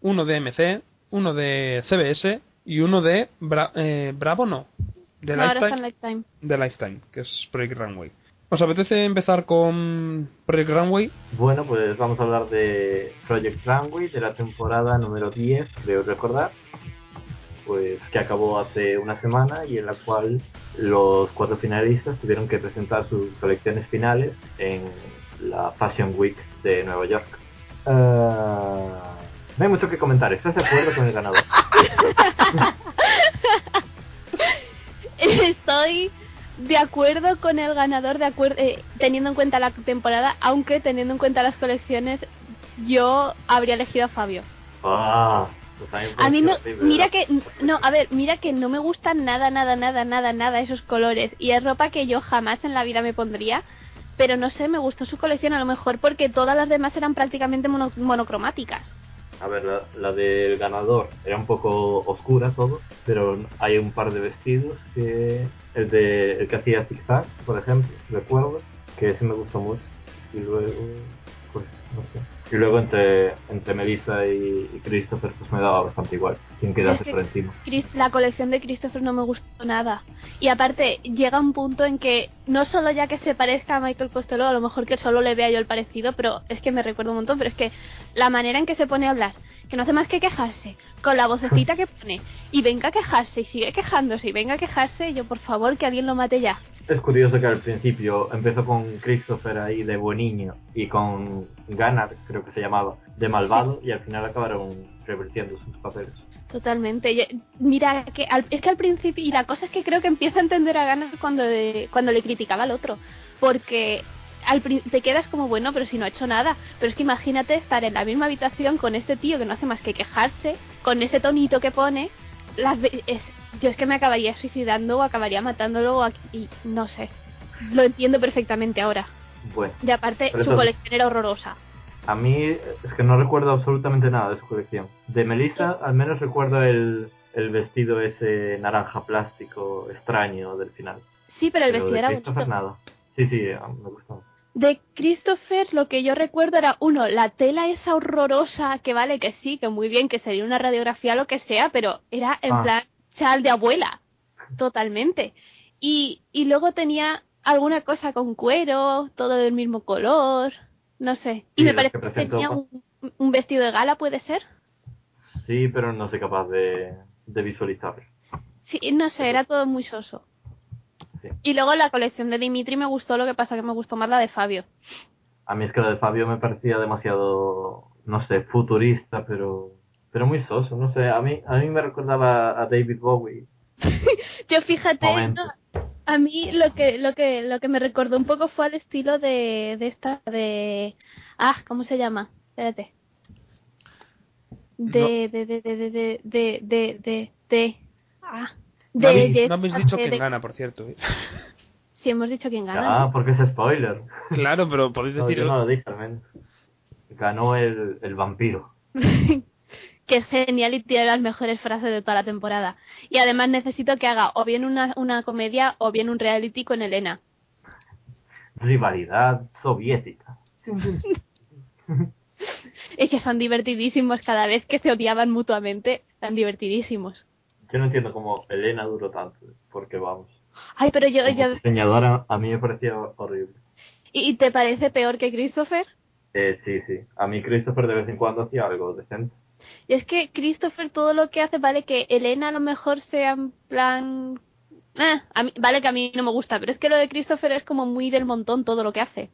uno de MC, uno de CBS y uno de Bra- eh, Bravo, no, de No, ahora está Lifetime, en Lifetime. de Lifetime, que es Project Runway. ¿Os apetece empezar con Project Runway? Bueno, pues vamos a hablar de Project Runway de la temporada número 10, creo recordar, pues que acabó hace una semana y en la cual los cuatro finalistas tuvieron que presentar sus colecciones finales en la Fashion Week de Nueva York. Ah, no hay mucho que comentar, ¿estás de acuerdo con el ganador? Estoy de acuerdo con el ganador, de acuerdo, eh, teniendo en cuenta la temporada, aunque teniendo en cuenta las colecciones, yo habría elegido a Fabio. Ah, pues a mí, me, mira que, no, a ver, mira que no me gustan nada, nada, nada, nada, nada esos colores y es ropa que yo jamás en la vida me pondría, pero no sé, me gustó su colección a lo mejor porque todas las demás eran prácticamente mono- monocromáticas. A ver, la, la del ganador era un poco oscura todo, pero hay un par de vestidos que el de el que hacía zigzag, por ejemplo, recuerdo, que ese me gustó mucho. Y luego pues no sé. Y luego entre, entre Melissa y, y Christopher pues me daba bastante igual, sin quedarse Es que- por encima. Chris- la colección de Christopher no me gustó nada. Y aparte, llega un punto en que no solo ya que se parezca a Michael Costello, a lo mejor que solo le vea yo el parecido, pero es que me recuerda un montón, pero es que la manera en que se pone a hablar, que no hace más que quejarse, con la vocecita que pone, y venga a quejarse, y sigue quejándose, y venga a quejarse, yo por favor que alguien lo mate ya. Es curioso que al principio empezó con Christopher ahí de buen niño y con Gunnar, creo que se llamaba, de malvado y al final acabaron revirtiendo sus papeles. Totalmente. Mira, que al- es que al principio, y la cosa es que creo que empieza a entender a ganas cuando, de- cuando le criticaba al otro. Porque al te quedas como, bueno, pero si no ha hecho nada. Pero es que imagínate estar en la misma habitación con este tío que no hace más que quejarse, con ese tonito que pone. Las, es, yo es que me acabaría suicidando o acabaría matándolo o y no sé. Lo entiendo perfectamente ahora. Bueno, Y aparte, su eso- colección era horrorosa. a mí es que no recuerdo absolutamente nada de su colección. De Melissa al menos recuerdo el, el vestido ese naranja plástico extraño del final. Sí, pero el Pero vestido de era Christopher nada. Sí, sí, me gustó. De Christopher lo que yo recuerdo era, uno, la tela esa horrorosa, que vale que sí, que muy bien, que sería una radiografía lo que sea, pero era en Ah. plan chal de abuela, totalmente. Y, y luego tenía alguna cosa con cuero, todo del mismo color, no sé. Y Sí, me parece que tenía un, un vestido de gala, ¿puede ser? Sí, pero no soy capaz de, de visualizarlo. Sí, no sé, era todo muy soso. Sí. Y luego la colección de Dimitri me gustó, lo que pasa que me gustó más la de Fabio. A mí es que la de Fabio me parecía demasiado, no sé, futurista, pero pero muy soso, no sé, a mí a mí me recordaba a David Bowie. Yo fíjate, no, a mí lo que lo que lo que me recordó un poco fue al estilo de, de esta de ah, ¿cómo se llama? Espérate. De de de de de de de de de, de- ah, No de, habéis, de- no habéis dicho de- quién de- gana, por cierto. ¿eh? Sí, hemos dicho quién gana. Ah, ¿no? porque es spoiler. Claro, pero podéis No, decir... yo no lo dije al menos. Ganó el, el vampiro. que es genial y tiene las mejores frases de toda la temporada. Y además necesito que haga o bien una, una comedia o bien un reality con Elena. Rivalidad soviética. Y que son divertidísimos cada vez que se odiaban mutuamente. Están divertidísimos. Yo no entiendo cómo Elena duró tanto, porque vamos. Ay, pero yo, Como yo diseñadora a mí me parecía horrible. ¿Y y te parece peor que Christopher? Eh, sí, sí. A mí Christopher de vez en cuando hacía algo decente. Y es que Christopher todo lo que hace, vale que Elena a lo mejor sea en plan... Eh, a mí, vale que a mí no me gusta, pero es que lo de Christopher es como muy del montón todo lo que hace.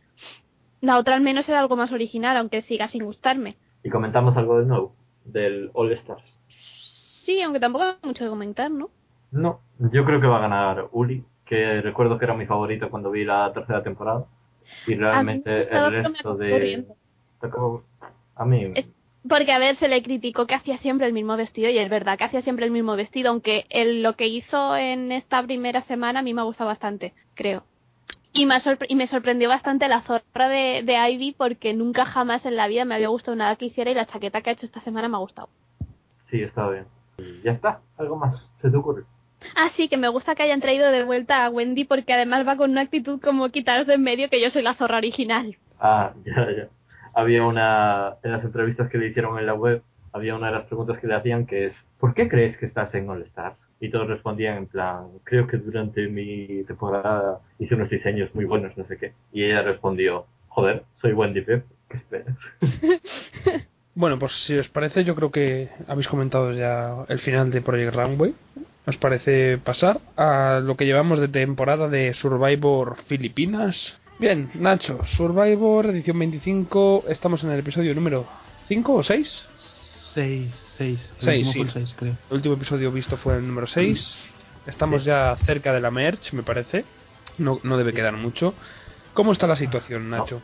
La otra al menos era algo más original, aunque siga sin gustarme. Y comentamos algo de nuevo, del All Stars. Sí, aunque tampoco hay mucho que comentar, ¿no? No, yo creo que va a ganar Uli, que recuerdo que era mi favorito cuando vi la tercera temporada. Y realmente el resto de... A mí... Es- Porque, a ver, se le criticó que hacía siempre el mismo vestido, y es verdad que hacía siempre el mismo vestido, aunque el, lo que hizo en esta primera semana a mí me ha gustado bastante, creo. Y me, y me sorprendió bastante la zorra de, de Ivy, porque nunca jamás en la vida me había gustado nada que hiciera, y la chaqueta que ha hecho esta semana me ha gustado. Sí, está bien. Ya está, algo más, se te ocurre. Ah, sí, que me gusta que hayan traído de vuelta a Wendy, porque además va con una actitud como quitaros de en medio que yo soy la zorra original. Ah, ya, ya. Había una, en las entrevistas que le hicieron en la web, había una de las preguntas que le hacían que es, ¿por qué crees que estás en All Stars? Y todos respondían en plan, creo que durante mi temporada hice unos diseños muy buenos, no sé qué. Y ella respondió, joder, soy Wendy Pep, ¿qué esperas? Bueno, pues si os parece, yo creo que habéis comentado ya el final de Project Runway. ¿Os parece pasar a lo que llevamos de temporada de Survivor Filipinas? Bien, Nacho, Survivor, edición 25, estamos en el episodio número 5 o 6. 6, 6. Seis, El último sí. fue el seis, creo. El último episodio visto fue el número 6. Estamos ya cerca de la merch, me parece. No, no debe quedar mucho. ¿Cómo está la situación, Nacho?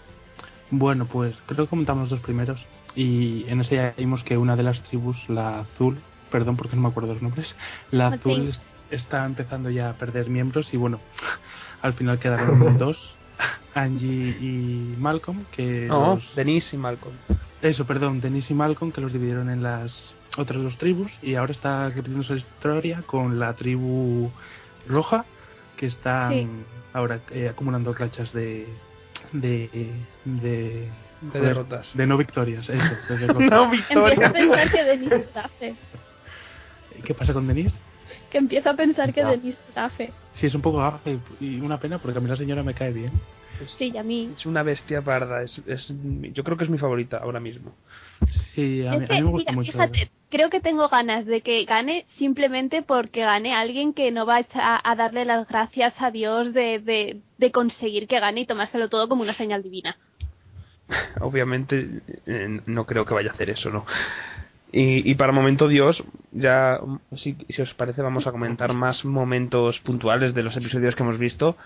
Bueno, pues creo que comentamos los dos primeros. Y en ese ya vimos que una de las tribus, la azul, perdón porque no me acuerdo los nombres, la Ah, sí. azul es- está empezando ya a perder miembros y bueno, al final quedaron dos, Angie y Malcolm, que No, los- Denise y Malcolm. eso, perdón, Denise y Malcolm, que los dividieron en las otras dos tribus y ahora está repitiendo su historia con la tribu roja, que están Sí. ahora eh, acumulando rachas de, de, de De Joder, derrotas. De no victorias, eso. de derrotas. No, Empiezo a pensar que Denise hace. ¿Qué pasa con Denise? Que empiezo a pensar que Ya. Denise hace. Sí, es un poco gafe y una pena porque a mí la señora me cae bien. Sí, y a mí. Es una bestia parda. Es, es, yo creo que es mi favorita ahora mismo. Sí, a mí, a me gusta mira, mucho. fíjate, creo que tengo ganas de que gane simplemente porque gane alguien que no va a, a darle las gracias a Dios de, de, de conseguir que gane y tomárselo todo como una señal divina. Obviamente eh, no creo que vaya a hacer eso, ¿no? Y, y para momento Dios, ya, si, si os parece, vamos a comentar más momentos puntuales de los episodios que hemos visto.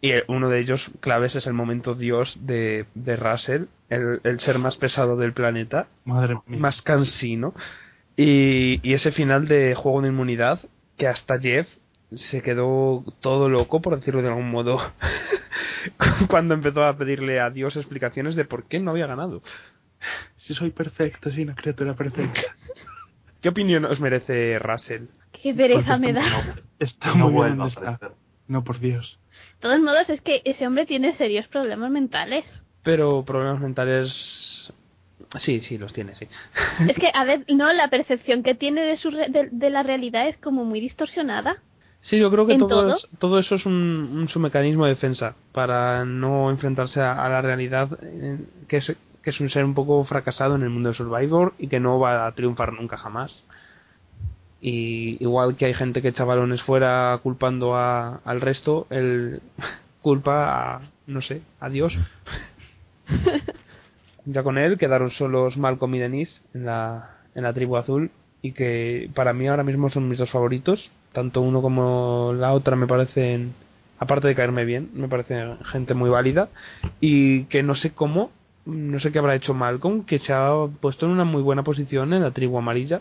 Y uno de ellos, claves, es el momento Dios de, de Russell, el, el ser más pesado del planeta, Madre mía. más cansino. Y, y ese final de juego de inmunidad, que hasta Jeff se quedó todo loco, por decirlo de algún modo, cuando empezó a pedirle a Dios explicaciones de por qué no había ganado. Si soy perfecto, soy una criatura perfecta. ¿Qué opinión os merece Russell? Qué pereza me está- da. Está no muy donde está. aparecer. No, por Dios. De todos modos, es que ese hombre tiene serios problemas mentales. Pero problemas mentales... Sí, sí, los tiene, sí. Es que, a ver, no, la percepción que tiene de, su re- de, de la realidad es como muy distorsionada. Sí, yo creo que ¿En todo, todo? es- todo eso es un, un- su mecanismo de defensa para no enfrentarse a, a la realidad eh, que es, que es un ser un poco fracasado en el mundo de Survivor y que no va a triunfar nunca jamás. Y igual que hay gente que echa balones fuera culpando a, al resto, él culpa a, no sé, a Dios. ya con él quedaron solos Malcolm y Denise en la, en la tribu azul y que para mí ahora mismo son mis dos favoritos. Tanto uno como la otra me parecen, aparte de caerme bien, me parecen gente muy válida y que no sé cómo, no sé qué habrá hecho Malcolm, que se ha puesto en una muy buena posición en la tribu amarilla.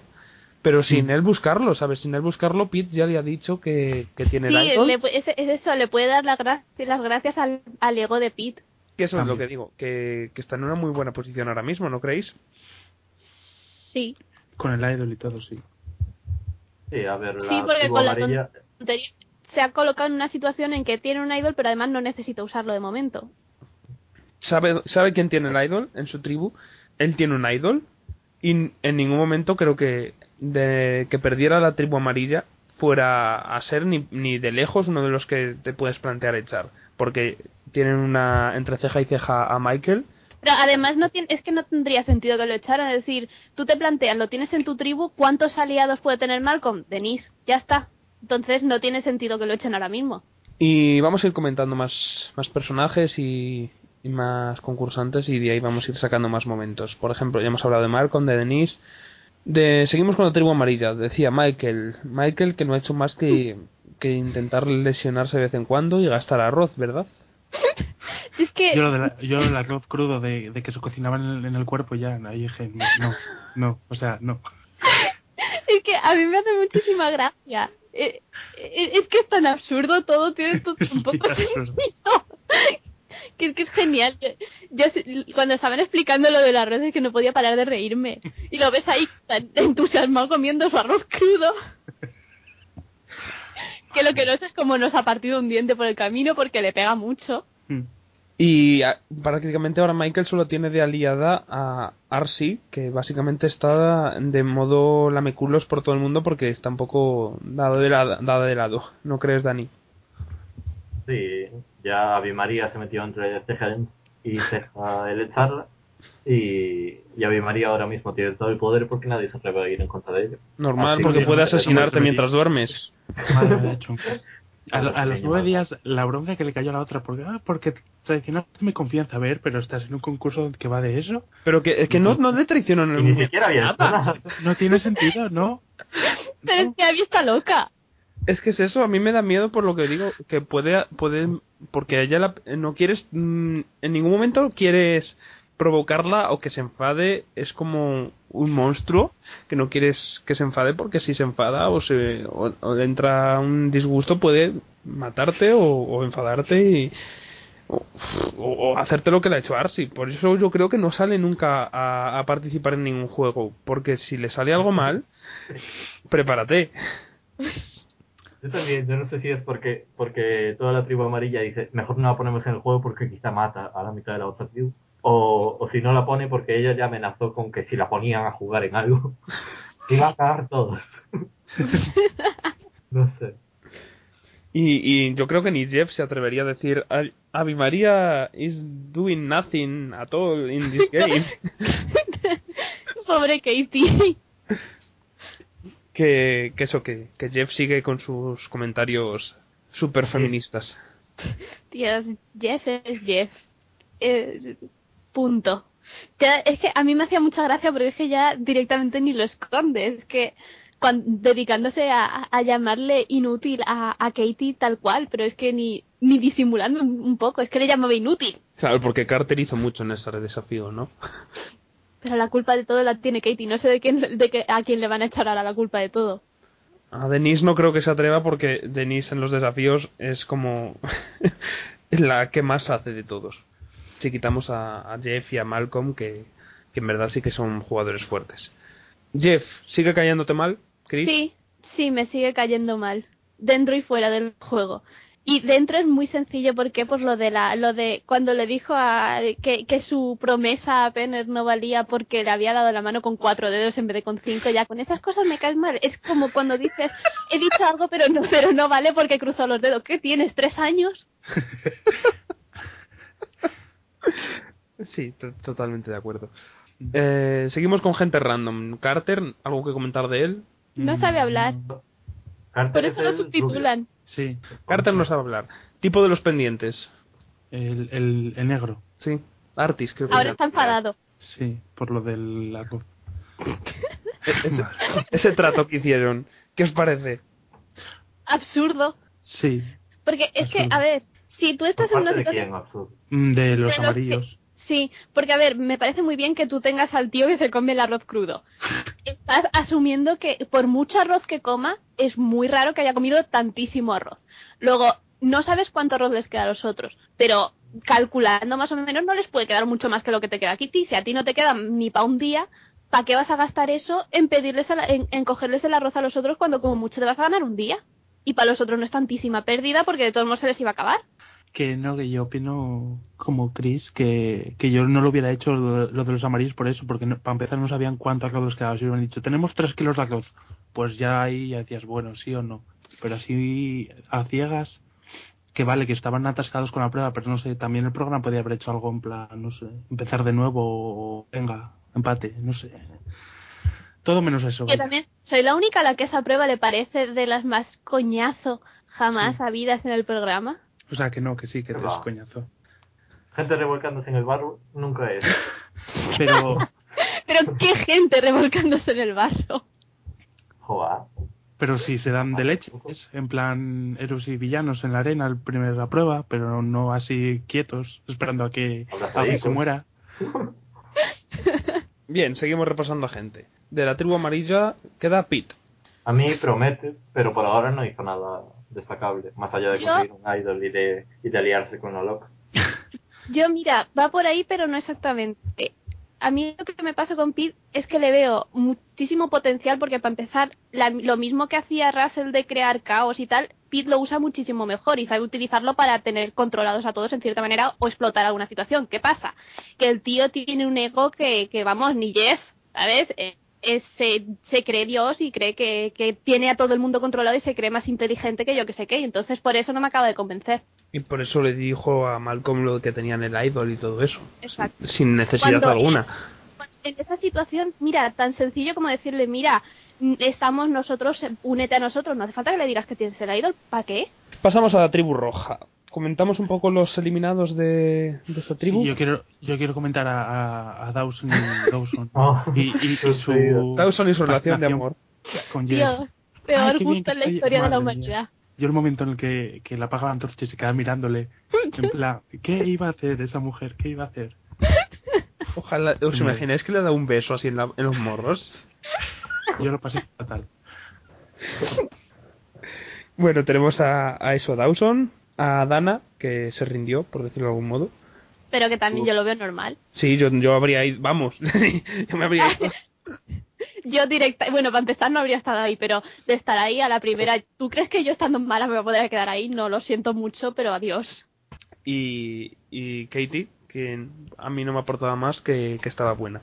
Pero sin él buscarlo, ¿sabes? Sin él buscarlo, Pete ya le ha dicho que, que tiene el Sí, idol. le es, es eso, le puede dar las, gra- las gracias al, al ego de Pete. Que eso es lo que digo, que, que está en una muy buena posición ahora mismo, ¿no creéis? Sí, Con el idol y todo, sí. Sí, a ver, la Sí, porque tribu con la amarilla... tontería. Se ha colocado en una situación en que tiene un idol, pero además no necesita usarlo de momento. ¿Sabe, ¿Sabe quién tiene el idol en su tribu? Él tiene un idol y en ningún momento creo que de que perdiera la tribu amarilla fuera a ser ni, ni de lejos uno de los que te puedes plantear echar. Porque tienen una entre ceja y ceja a Michael. Pero además no tiene, es que no tendría sentido que lo echaran. Es decir, tú te planteas, lo tienes en tu tribu, ¿cuántos aliados puede tener Malcolm? Denise, ya está. Entonces no tiene sentido que lo echen ahora mismo. Y vamos a ir comentando más, más personajes y, y más concursantes y de ahí vamos a ir sacando más momentos. Por ejemplo, ya hemos hablado de Malcolm, de Denise. De, seguimos con la tribu amarilla. Decía Michael. Michael que no ha hecho más que, que intentar lesionarse de vez en cuando y gastar arroz, ¿verdad? Es que Yo lo, de la- yo lo del arroz crudo de, de que se cocinaba en el, en el cuerpo ya, ahí dije, no, no, no, o sea, no. Es que a mí me hace muchísima gracia. Eh, eh, Es que es tan absurdo todo, tiene todo un poco sentido. Que es que es genial. Yo, yo cuando estaban explicando lo del arroz es que no podía parar de reírme. Y lo ves ahí tan entusiasmado comiendo su arroz crudo. Que lo que no sé es cómo nos ha partido un diente por el camino porque le pega mucho. Y a- prácticamente ahora Michael solo tiene de aliada a Arcee, que básicamente está de modo lameculos por todo el mundo porque está un poco dado de, la- dada de lado. ¿No crees, Dani? Sí, ya Avi María se metió entre ceja y ceja el echarla. Y, y Avi María ahora mismo tiene todo el poder porque nadie se atreve a ir en contra de ello. Normal, Así porque que puede me- asesinarte mientras duermes. Madre mía, hecho. A, a los nueve días, la bronca que le cayó a la otra, porque, ah, porque traicionaste mi confianza, a ver, pero estás en un concurso que va de eso. Pero que, es que no, no le traicionó en el ni siquiera había nada. No tiene sentido, ¿no? Pero es que Abby está loca. Es que es eso, a mí me da miedo por lo que digo, que puede, puede porque ella la- no quieres, mm, en ningún momento quieres provocarla o que se enfade, es como un monstruo que no quieres que se enfade porque si se enfada o se o, entra un disgusto puede matarte o, o enfadarte y o, o- o hacerte lo que le ha hecho Arsi. Por eso yo creo que no sale nunca a, a participar en ningún juego, porque si le sale algo mal, prepárate. Yo también, yo no sé si es porque, porque toda la tribu amarilla dice, mejor no la ponemos en el juego porque quizá mata a la mitad de la otra tribu. O, o si no la pone porque ella ya amenazó con que si la ponían a jugar en algo, iba a cagar todos. no sé. Y, y yo creo que ni Jeff se atrevería a decir "Ay, Avi María is doing nothing at all in this game. Pobre Katie. Que, que eso, que, que Jeff sigue con sus comentarios super feministas. Dios, Jeff es Jeff. Eh, punto. Ya, es que a mí me hacía mucha gracia porque es que ya directamente ni lo esconde. Es que cuan- dedicándose a, a llamarle inútil a, a Katie tal cual, pero es que ni, ni disimulando un, un poco, es que le llamaba inútil. Claro, porque Carter hizo mucho en ese desafío, ¿no? Pero la culpa de todo la tiene Katie. No sé de, quién, de que, a quién le van a echar ahora la culpa de todo. A Denise no creo que se atreva porque Denise en los desafíos es como la que más hace de todos. Si quitamos a, a Jeff y a Malcolm, que, que en verdad sí que son jugadores fuertes. Jeff, ¿sigue cayéndote mal, Chris? Sí, sí, me sigue cayendo mal. Dentro y fuera del juego. Y dentro es muy sencillo porque pues lo de la lo de cuando le dijo a que, que su promesa a Penner no valía porque le había dado la mano con cuatro dedos en vez de con cinco ya con esas cosas me caes mal es como cuando dices he dicho algo pero no pero no vale porque cruzó los dedos ¿qué tienes tres años? Sí, to- totalmente de acuerdo. Eh, seguimos con gente random. Carter, ¿algo que comentar de él? no sabe hablar Carter por es eso lo el subtitulan Sí, Carter no sabe hablar. Tipo de los pendientes. el, el, el negro. Sí. Artis, creo que ahora está enfadado Sí, por lo de la E- ese, ese trato que hicieron. ¿Qué os parece? absurdo Sí, porque es que a ver si tú ¿Por estás en una de situación quién, absurdo? Mm, de los De los que- amarillos. Sí, porque a ver, me parece muy bien que tú tengas al tío que se come el arroz crudo. Estás asumiendo que por mucho arroz que coma, es muy raro que haya comido tantísimo arroz. Luego, no sabes cuánto arroz les queda a los otros, pero calculando más o menos no les puede quedar mucho más que lo que te queda a Kitty. Si a ti no te queda ni para un día, ¿para qué vas a gastar eso en pedirles a la- en, en cogerles el arroz a los otros cuando como mucho te vas a ganar un día? Y para los otros no es tantísima pérdida porque de todos modos se les iba a acabar. Que no, que yo opino como Chris que, que yo no lo hubiera hecho lo, lo de los amarillos por eso, porque no- para empezar no sabían cuánto arroz les quedaba. Si hubieran dicho, tenemos tres kilos de arroz, pues ya ahí ya decías, bueno, sí o no. Pero así a ciegas, que vale, que estaban atascados con la prueba, pero no sé, también el programa podía haber hecho algo en plan, no sé, empezar de nuevo o venga, empate, no sé. Todo menos eso. Vaya. también soy la única a la que esa prueba le parece de las más coñazo jamás habidas en el programa. O sea, que no, que sí, que te es coñazo. Gente revolcándose en el barro nunca es. Pero, Pero qué gente revolcándose en el barro. Joder. pero sí se dan de leches, en plan héroes y villanos en la arena, el primer la prueba, pero no así quietos, esperando a que alguien se muera. Bien, seguimos repasando a gente. De la tribu amarilla queda Pete. A mí promete, pero por ahora no hizo nada destacable, más allá de Yo- conseguir un idol y de, y de aliarse con la loca. Yo, mira, va por ahí, pero no exactamente. A mí lo que me pasa con Pete es que le veo muchísimo potencial porque para empezar, la- lo mismo que hacía Russell de crear caos y tal, Pete lo usa muchísimo mejor y sabe utilizarlo para tener controlados a todos en cierta manera o explotar alguna situación. ¿Qué pasa? Que el tío tiene un ego que, que vamos, ni Jeff, ¿sabes? Eh, es- se, se cree Dios y cree que, que tiene a todo el mundo controlado y se cree más inteligente que yo que sé qué. y Entonces por eso no me acaba de convencer. Y por eso le dijo a Malcolm lo que tenían el idol y todo eso. Exacto. Sin necesidad Cuando- alguna. en esa situación, mira, tan sencillo como decirle, mira, estamos nosotros, únete a nosotros, no hace falta que le digas que tienes el idol, ¿para qué? Pasamos a la tribu roja. Comentamos un poco los eliminados de, de esta tribu. Sí, yo quiero yo quiero comentar a, a, a Dawson y Dawson Oh, y, y, y su Dawson y su relación de amor. con Jeff. Dios, peor Ay, gusto en la historia de la mía. humanidad. Yo el momento en el que, que le apaga la antorcha y se queda mirándole, en plan, ¿qué iba a hacer esa mujer? ¿Qué iba a hacer? Ojalá, ¿os Sí. imagináis que le da un beso así en, la- en los morros? Yo lo pasé fatal. Bueno, tenemos a, a eso, Dawson, a Dana, que se rindió, por decirlo de algún modo. Pero que también yo lo veo normal. Sí, yo, yo habría ido, vamos, yo me habría ido. Yo directa, bueno, para empezar no habría estado ahí, pero de estar ahí a la primera, ¿tú crees que yo estando mala me voy a poder quedar ahí? No, lo siento mucho, pero adiós. Y, y Katie, que a mí no me aportaba más que, que estaba buena.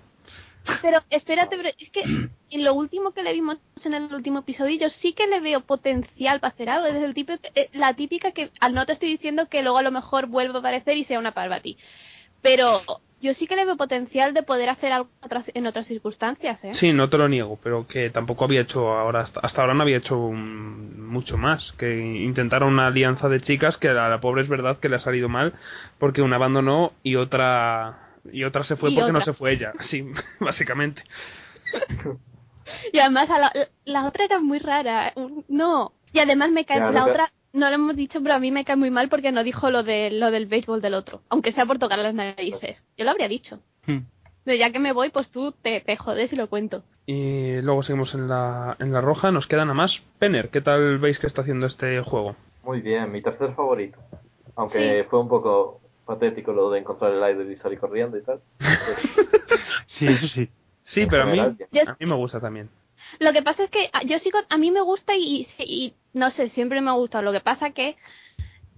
Pero espérate, pero es que en lo último que le vimos en el último episodio, yo sí que le veo potencial para hacer algo. Es el tipo, eh, la típica que al no te estoy diciendo que luego a lo mejor vuelva a aparecer y sea una Parvati. Pero yo sí que le veo potencial de poder hacer algo en otras circunstancias, ¿eh? Sí, no te lo niego, pero que tampoco había hecho ahora, hasta, ahora no había hecho mucho más. Que intentaron una alianza de chicas que a la pobre es verdad que le ha salido mal porque una abandonó y otra y otra se fue Y porque no se fue ella. Sí, básicamente. Y además a la, la otra era muy rara. No. Y además me cae Ya, la otra no lo hemos dicho, pero a mí me cae muy mal porque no dijo lo de lo del béisbol del otro, aunque sea por tocar las narices. Yo lo habría dicho. Hmm. Pero ya que me voy, pues tú te, te jodes y lo cuento. Y luego seguimos en la, en la roja, nos queda nada más. Penner, ¿qué tal veis que está haciendo este juego? Muy bien, mi tercer favorito. Aunque fue un poco patético lo de encontrar el aire y salir corriendo y tal. Sí, eso sí. Sí, pero a mí, a mí me gusta también. Lo que pasa es que a- yo sigo, a mí me gusta y, y no sé, siempre me ha gustado. Lo que pasa que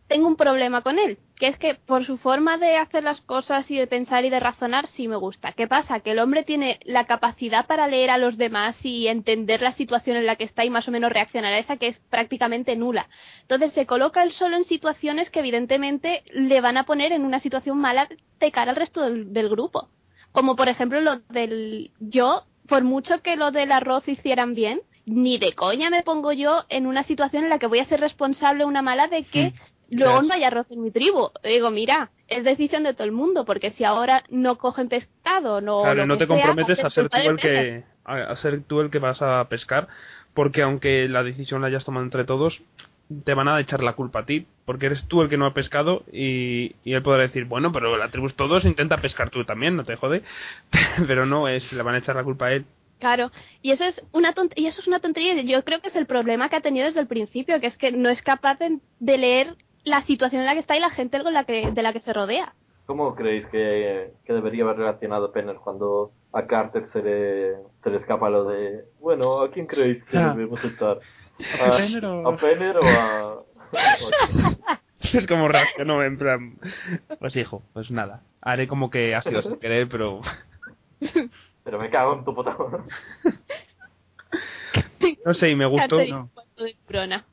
tengo un problema con él, que es que por su forma de hacer las cosas y de pensar y de razonar sí me gusta. ¿Qué pasa? Que el hombre tiene la capacidad para leer a los demás y entender la situación en la que está y más o menos reaccionar a esa que es prácticamente nula. Entonces se coloca él solo en situaciones que evidentemente le van a poner en una situación mala de cara al resto del, grupo. Como por ejemplo lo del yo, por mucho que lo del arroz hicieran bien, ni de coña me pongo yo en una situación en la que voy a ser responsable una mala de que luego Claro. no haya arroz en mi tribu. Digo, mira, es decisión de todo el mundo, porque si ahora no cogen pescado, no. Claro, no te sea, comprometes es a ser tú el que a, a ser tú el que vas a pescar, porque aunque la decisión la hayas tomado entre todos, te van a echar la culpa a ti, porque eres tú el que no ha pescado y, y él podrá decir, bueno, pero la tribu es todos, intenta pescar tú también, no te jode, pero no es, le van a echar la culpa a él. Claro, y eso es una tont- y eso es una tontería. Yo creo que es el problema que ha tenido desde el principio, que es que no es capaz de, de leer la situación en la que está y la gente con la que, de la que se rodea. ¿Cómo creéis que, que debería haber reaccionado Penner cuando a Carter se le, se le escapa lo de, bueno, ¿a quién creéis que Ah. debemos estar? ¿A, Penner o- ¿A Penner o a...? o a- Es como reaccionó en plan, pues hijo, pues nada, haré como que ha sido sin querer, pero Pero me cago en tu puta no sé, y me gustó. Carter y no. su cuarto de neurona.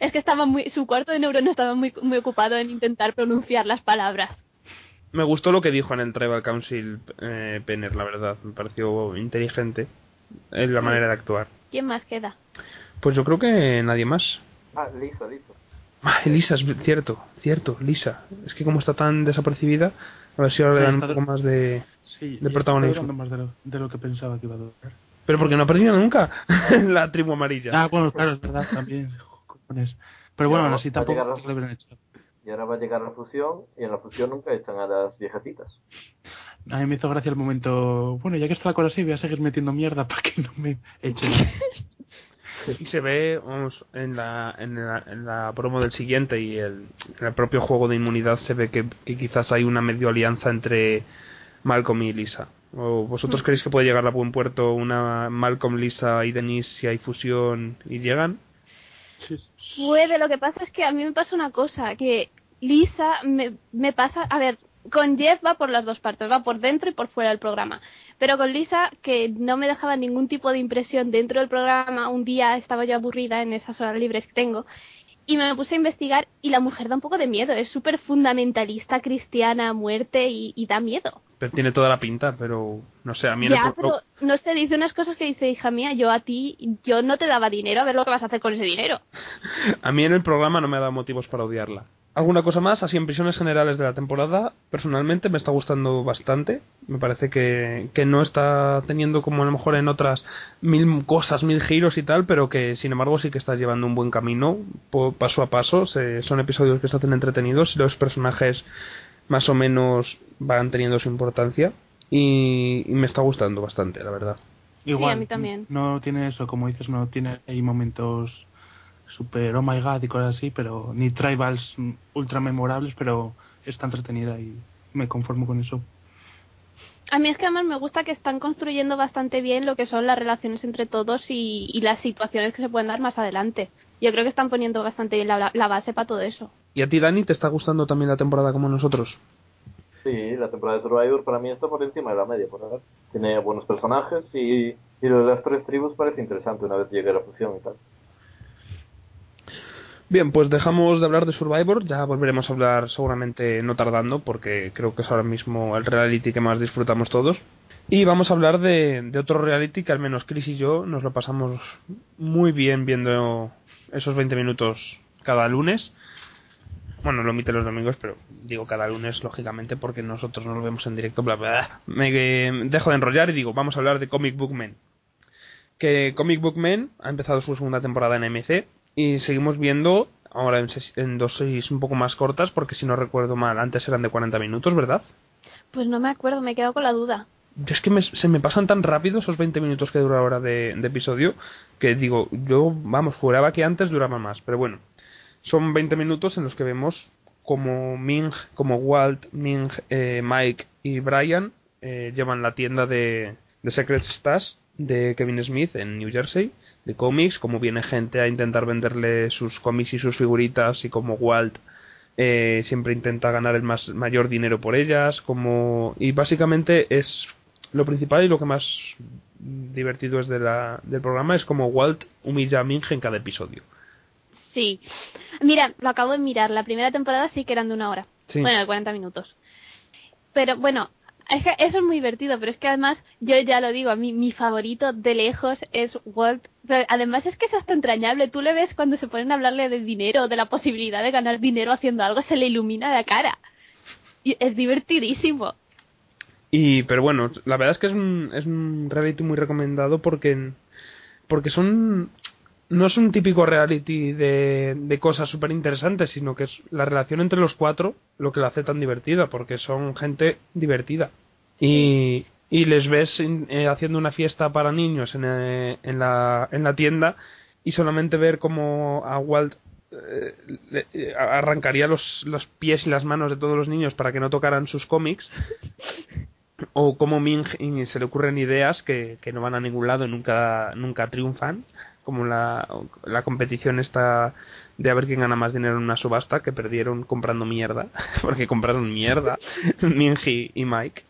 Es que estaba muy, su cuarto de neurona estaba muy, muy ocupado en intentar pronunciar las palabras. Me gustó lo que dijo en el Tribal Council eh, Penner, la verdad, me pareció inteligente en la manera de actuar. ¿Quién más queda? Pues yo creo que nadie más. Ah, Lisa, Lisa. Ah, Elisa, es cierto, cierto, Lisa. Es que como está tan desapercibida, a ver si ahora le dan un poco más de... Sí, De protagonismo. más de lo, de lo que pensaba que iba a durar. Pero porque no ha perdido nunca la tribu amarilla. Ah, bueno, claro, es verdad, también. Pero bueno, así tampoco hubieran hecho. Y ahora va a llegar la fusión, y en la fusión nunca echan a las viejecitas. A mí me hizo gracia el momento. Bueno, ya que está la cosa así, voy a seguir metiendo mierda para que no me echen. Y se ve, vamos, en la, en la, en la promo del siguiente y el, en el propio juego de inmunidad se ve que, que quizás hay una medio alianza entre Malcolm y Lisa. ¿O vosotros creéis que puede llegar a buen puerto una Malcolm, Lisa y Denise si hay fusión y llegan? Puede, lo que pasa es que a mí me pasa una cosa, que Lisa me, me pasa, a ver, con Jeff va por las dos partes, va por dentro y por fuera del programa. Pero con Lisa, que no me dejaba ningún tipo de impresión dentro del programa, un día estaba yo aburrida en esas horas libres que tengo, y me puse a investigar y la mujer da un poco de miedo, es súper fundamentalista, cristiana, muerte y, y da miedo. Pero tiene toda la pinta, pero no sé, a mí Ya, pro- pero no sé, dice unas cosas que dice, hija mía, yo a ti, yo no te daba dinero, a ver lo que vas a hacer con ese dinero. A mí en el programa no me ha dado motivos para odiarla. ¿Alguna cosa más? Así en prisiones generales de la temporada, personalmente me está gustando bastante. Me parece que, que no está teniendo como a lo mejor en otras mil cosas, mil giros y tal, pero que sin embargo sí que está llevando un buen camino, paso a paso. Se- son episodios que se hacen entretenidos y los personajes más o menos van teniendo su importancia. Y, y me está gustando bastante, la verdad. Igual. a mí también. No tiene eso, como dices, no tiene hay momentos super oh my god y cosas así, pero ni tribals mm, ultra memorables, pero está entretenida y me conformo con eso. A mí es que además me gusta que están construyendo bastante bien lo que son las relaciones entre todos y, y las situaciones que se pueden dar más adelante. Yo creo que están poniendo bastante bien la, la base para todo eso. ¿Y a ti, Dani, te está gustando también la temporada como nosotros? Sí, la temporada de Survivor para mí está por encima de la media, por ahora. Tiene buenos personajes y, y lo de las tres tribus parece interesante una vez llegue la fusión y tal. Bien, pues dejamos de hablar de Survivor, ya volveremos a hablar seguramente no tardando, porque creo que es ahora mismo el reality que más disfrutamos todos. Y vamos a hablar de, otro reality que al menos Chris y yo nos lo pasamos muy bien viendo esos 20 minutos cada lunes. Bueno, lo emite los domingos, pero digo cada lunes, lógicamente, porque nosotros no lo vemos en directo, bla, bla. Me eh, dejo de enrollar y digo, vamos a hablar de Comic Book Men. Que Comic Book Men ha empezado su segunda temporada en MC y seguimos viendo ahora en, en dosis un poco más cortas, porque si no recuerdo mal, antes eran de 40 minutos, ¿verdad? Pues no me acuerdo, me he quedado con la duda. Yo es que me- se me pasan tan rápido esos 20 minutos que dura ahora de, de episodio que digo, yo, vamos, juraba que antes duraba más, pero bueno, son 20 minutos en los que vemos como Ming, como Walt, Ming, eh, Mike y Brian eh, llevan la tienda de, de Secret Stash de Kevin Smith en New Jersey, de cómics, como viene gente a intentar venderle sus cómics y sus figuritas y como Walt eh, siempre intenta ganar el más mayor dinero por ellas, como y básicamente es lo principal y lo que más divertido es de la, del programa es como Walt humilla a Ming en cada episodio. Sí. Mira, lo acabo de mirar. La primera temporada sí que eran de una hora. Sí. Bueno, de 40 minutos. Pero bueno, es que eso es muy divertido, pero es que además, yo ya lo digo, a mí mi favorito de lejos es Walt. Además es que es hasta entrañable. Tú le ves cuando se ponen a hablarle de dinero, de la posibilidad de ganar dinero haciendo algo, se le ilumina la cara. Y es divertidísimo. Y, pero bueno, la verdad es que es un, es un reality muy recomendado porque, porque son, no es un típico reality de, de cosas súper interesantes, sino que es la relación entre los cuatro lo que la hace tan divertida, porque son gente divertida. Y, y les ves eh, haciendo una fiesta para niños en, eh, en, la, en la tienda y solamente ver como a Walt eh, le- eh, arrancaría los, los pies y las manos de todos los niños para que no tocaran sus cómics o como Ming se le ocurren ideas que, que no van a ningún lado y nunca, nunca triunfan, como la, la competición esta de a ver quién gana más dinero en una subasta, que perdieron comprando mierda, porque compraron mierda, Ming y, Mike.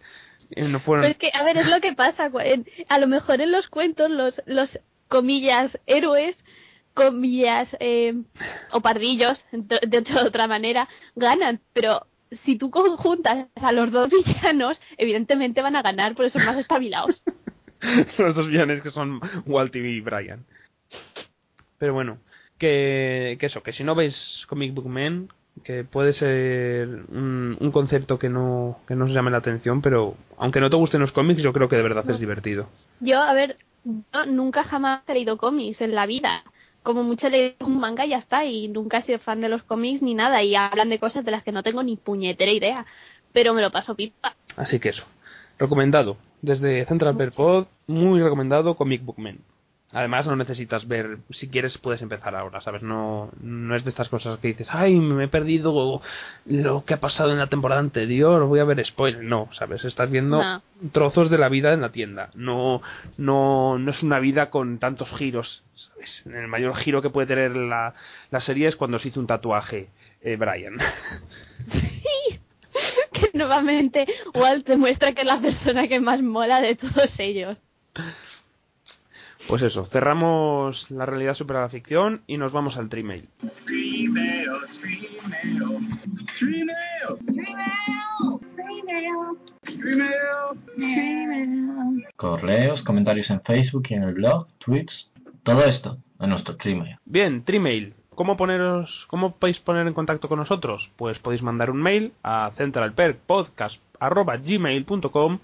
No fueron... Pero es que, a ver, es lo que pasa. A lo mejor en los cuentos, los, los comillas, héroes, comillas, eh, o pardillos, de, de otra- de otra manera, ganan. Pero si tú conjuntas a los dos villanos, evidentemente van a ganar, por eso son más espabilados. los dos villanes que son Walt y Brian. Pero bueno, que, que eso, que si no veis Comic Book Men, que puede ser un, un concepto que no, que no os llame la atención, pero aunque no te gusten los cómics, yo creo que de verdad es divertido. Yo, a ver, yo nunca jamás he leído cómics en la vida. Como mucho he leído un manga y ya está, y nunca he sido fan de los cómics ni nada, y hablan de cosas de las que no tengo ni puñetera idea. Pero me lo paso pipa. Así que eso, recomendado. Desde Central Bear Pod, muy recomendado Comic Book Men. Además, no necesitas ver, si quieres puedes empezar ahora, ¿sabes? No, no es de estas cosas que dices, ay, me he perdido lo que ha pasado en la temporada anterior, voy a ver spoiler. No, ¿sabes? Estás viendo No. trozos de la vida en la tienda. No, no, no es una vida con tantos giros, ¿sabes? El mayor giro que puede tener la, la serie es cuando se hizo un tatuaje, eh, Brian. que nuevamente Walt demuestra que es la persona que más mola de todos ellos. Pues eso, cerramos la realidad supera la ficción y nos vamos al Trimail. Correos, comentarios en Facebook y en el blog, tweets, todo esto en nuestro Trimail. Bien, Trimail. ¿Cómo poneros, cómo podéis poner en contacto con nosotros? Pues podéis mandar un mail a centralperkpodcast@gmail.com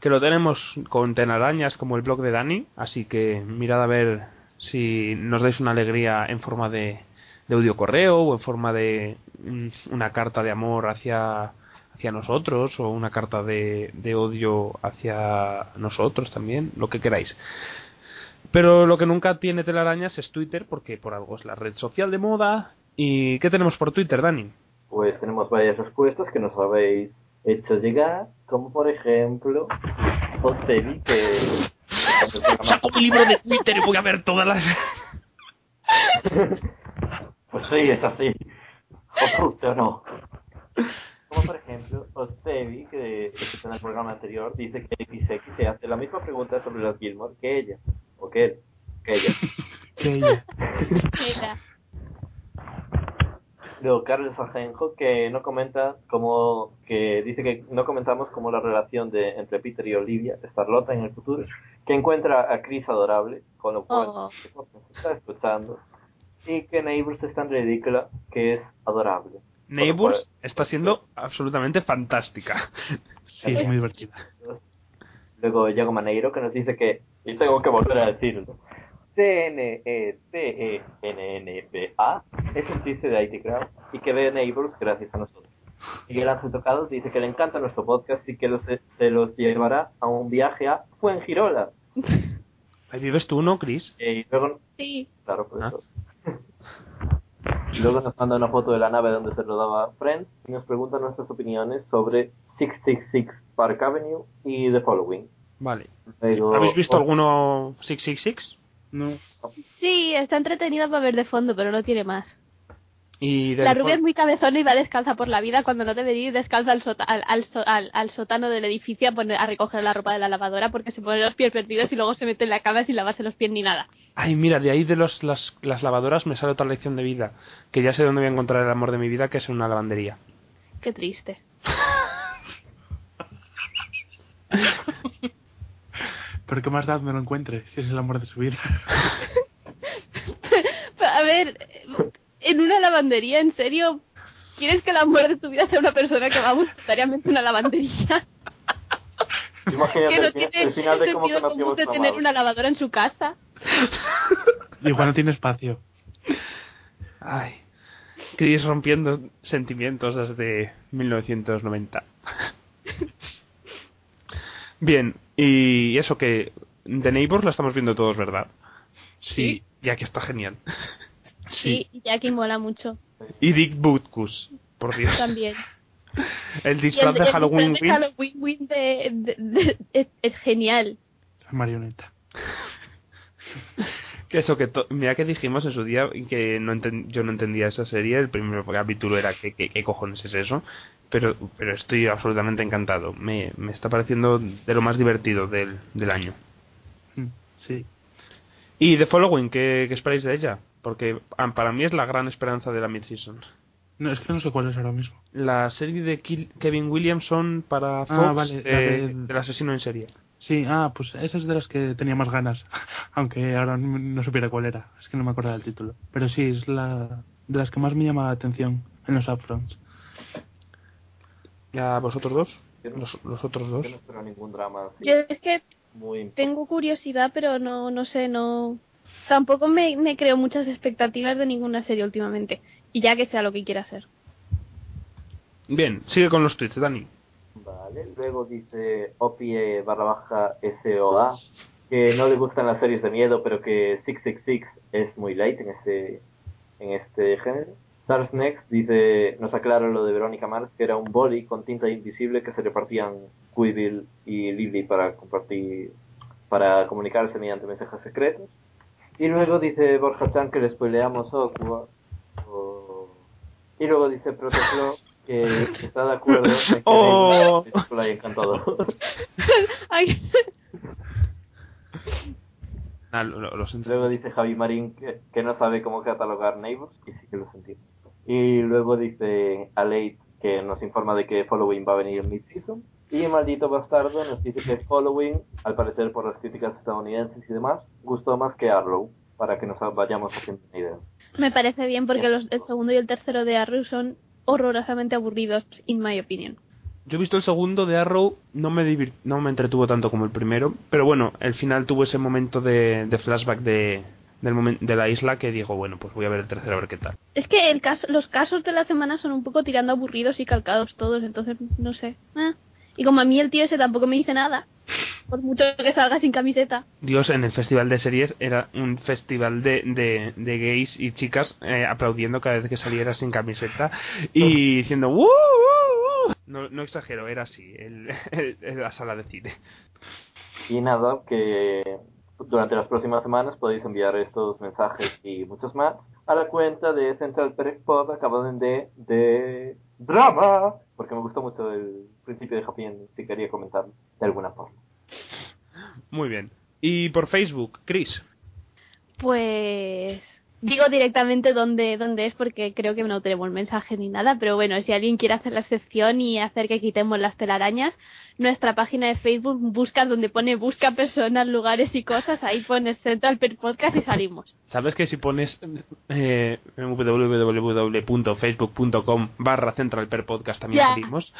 que lo tenemos con tenarañas como el blog de Dani, así que mirad a ver si nos dais una alegría en forma de, de audio correo o en forma de mm, una carta de amor hacia hacia nosotros o una carta de, de odio hacia nosotros también, lo que queráis. Pero lo que nunca tiene telarañas es Twitter, porque por algo es la red social de moda. ¿Y qué tenemos por Twitter, Dani? Pues tenemos varias respuestas que nos habéis hecho llegar, como por ejemplo, Ocevi, que... Saco mi libro de Twitter y voy a ver todas las... Pues sí, es así. O guste o no. Como por ejemplo, Ostevi, que está en el programa anterior, dice que XX se hace la misma pregunta sobre los Gilmore que ella. O que él. Que ella. Que ella. Luego Carlos Ajenjo que no comenta como que dice que no comentamos como la relación de entre Peter y Olivia, Starlota en el futuro, que encuentra a Chris adorable, con lo cual Oh. se está escuchando, y que Neighbors es tan ridícula que es adorable. Neighbors está siendo absolutamente fantástica. Sí, es muy divertida. Luego Yago Maneiro que nos dice que, y tengo que volver a decirlo, C-N-E-T-E-N-N-B-A es un chiste de IT Crowd y que ve Neighbors gracias a nosotros. Miguel Ángel Tocados dice que le encanta nuestro podcast y que los, se los llevará a un viaje a Fuengirola. Ahí vives tú, ¿no, Chris? Y luego, sí. claro, por Ah. eso. Luego nos manda una foto de la nave donde se rodaba Friends y nos pregunta nuestras opiniones sobre 666 Park Avenue y The Following. Vale. Luego- ¿Habéis visto alguno 666? No. Sí, está entretenida para ver de fondo, pero no tiene más. Y La rubia es muy cabezona y va descalza por la vida cuando no debería ir descalza al, sota- al, al- al sótano del edificio a, poner, a recoger la ropa de la lavadora porque se pone los pies perdidos y luego se mete en la cama sin lavarse los pies ni nada. Ay, mira, de ahí de los, las, las lavadoras me sale otra lección de vida. Que ya sé dónde voy a encontrar el amor de mi vida, que es en una lavandería. Qué triste. Pero qué más da me lo encuentre, si es el amor de su vida. a ver, en una lavandería, ¿en serio? ¿Quieres que el amor de tu vida sea una persona que va voluntariamente a una lavandería? Imagínate que no tiene el final de cómo sentido conoció común de vuestra tener una lavadora en su casa. Igual no tiene espacio. Ay. Chris rompiendo sentimientos desde 1990. Bien, y eso que The Neighbors la estamos viendo todos, ¿verdad? Sí. Ya que está genial. Sí, y Jackie mola mucho Y Dick Butkus, por Dios. también. El disfraz el, de el Halloween disfraz de. Halloween Win de- de- de- es, es genial. Es marioneta. Que eso que to- mira que dijimos en su día que no enten- yo no entendía esa serie, el primer capítulo era que qué cojones es eso, pero pero estoy absolutamente encantado. Me, me está pareciendo de lo más divertido del, del año. Mm, Sí. Y The Following, ¿qué, qué esperáis de ella? Porque ah, para mí es la gran esperanza de la mid-season. No, es que no sé cuál es ahora mismo. La serie de Kevin Williamson para Fox Ah, vale, la de- de- del asesino en serie. Sí, ah, pues esa es de las que tenía más ganas. Aunque ahora no supiera cuál era. Es que no me acuerdo del título. Pero sí, es la de las que más me llama la atención en los upfronts. ¿Ya vosotros dos? Los, los otros dos. Yo no espero ningún drama así, Yo es que muy tengo curiosidad, pero no, no sé, no. Tampoco me, me creo muchas expectativas de ninguna serie últimamente. Y ya que sea lo que quiera ser. Bien, sigue con los tweets, Dani. Vale, luego dice OPE barra baja SOA que no le gustan las series de miedo, pero que 666 es muy light en este, en este género. Stars Next dice, nos aclara lo de Verónica Mars, que era un boli con tinta invisible que se repartían Quibill y Lily para compartir, para comunicarse mediante mensajes secretos. Y luego dice Borja Chan que le spoileamos Okua. o- Y luego dice Protoclo que está de acuerdo en que Oh. es película y encantador. Ay, Ah, lo, lo- lo. Luego dice Javi Marín que, que no sabe cómo catalogar Neighbors, y sí que lo sentimos. Y luego dice Aleit que nos informa de que Following va a venir en mid-season. Y Maldito Bastardo nos dice que Following, al parecer por las críticas estadounidenses y demás, gustó más que Arrow, para que nos vayamos haciendo una idea. me parece bien porque los, el segundo y el tercero de Arrow son horrorosamente aburridos, in my opinion. Yo he visto el segundo de Arrow, no me divir- no me entretuvo tanto como el primero, pero bueno, el final tuvo ese momento de, de flashback de, del de la isla que digo, bueno, pues voy a ver el tercero a ver qué tal. Es que el caso, los casos de la semana son un poco tirando aburridos y calcados todos, entonces no sé. Ah. Y como a mí el tío ese tampoco me dice nada, por mucho que salga sin camiseta. Dios, en el festival de series era un festival de, de, de gays y chicas eh, aplaudiendo cada vez que saliera sin camiseta y diciendo ¡Woo! woo, woo". No, no exagero, era así, el, el- el- la sala de cine. Y nada, que durante las próximas semanas podéis enviar estos mensajes y muchos más a la cuenta de Central Perez Pod acabado en D de drama, porque me gustó mucho el principio de Happy Ending, si quería comentarlo de alguna forma. Muy bien. Y por Facebook, Chris. Pues digo directamente dónde, dónde es porque creo que no tenemos mensaje ni nada, pero bueno, si alguien quiere hacer la excepción y hacer que quitemos las telarañas, nuestra página de Facebook busca donde pone busca personas, lugares y cosas, ahí pones Central Per Podcast y salimos. ¿Sabes que si pones eh, www.facebook.com barra Central Per Podcast también Ya. salimos?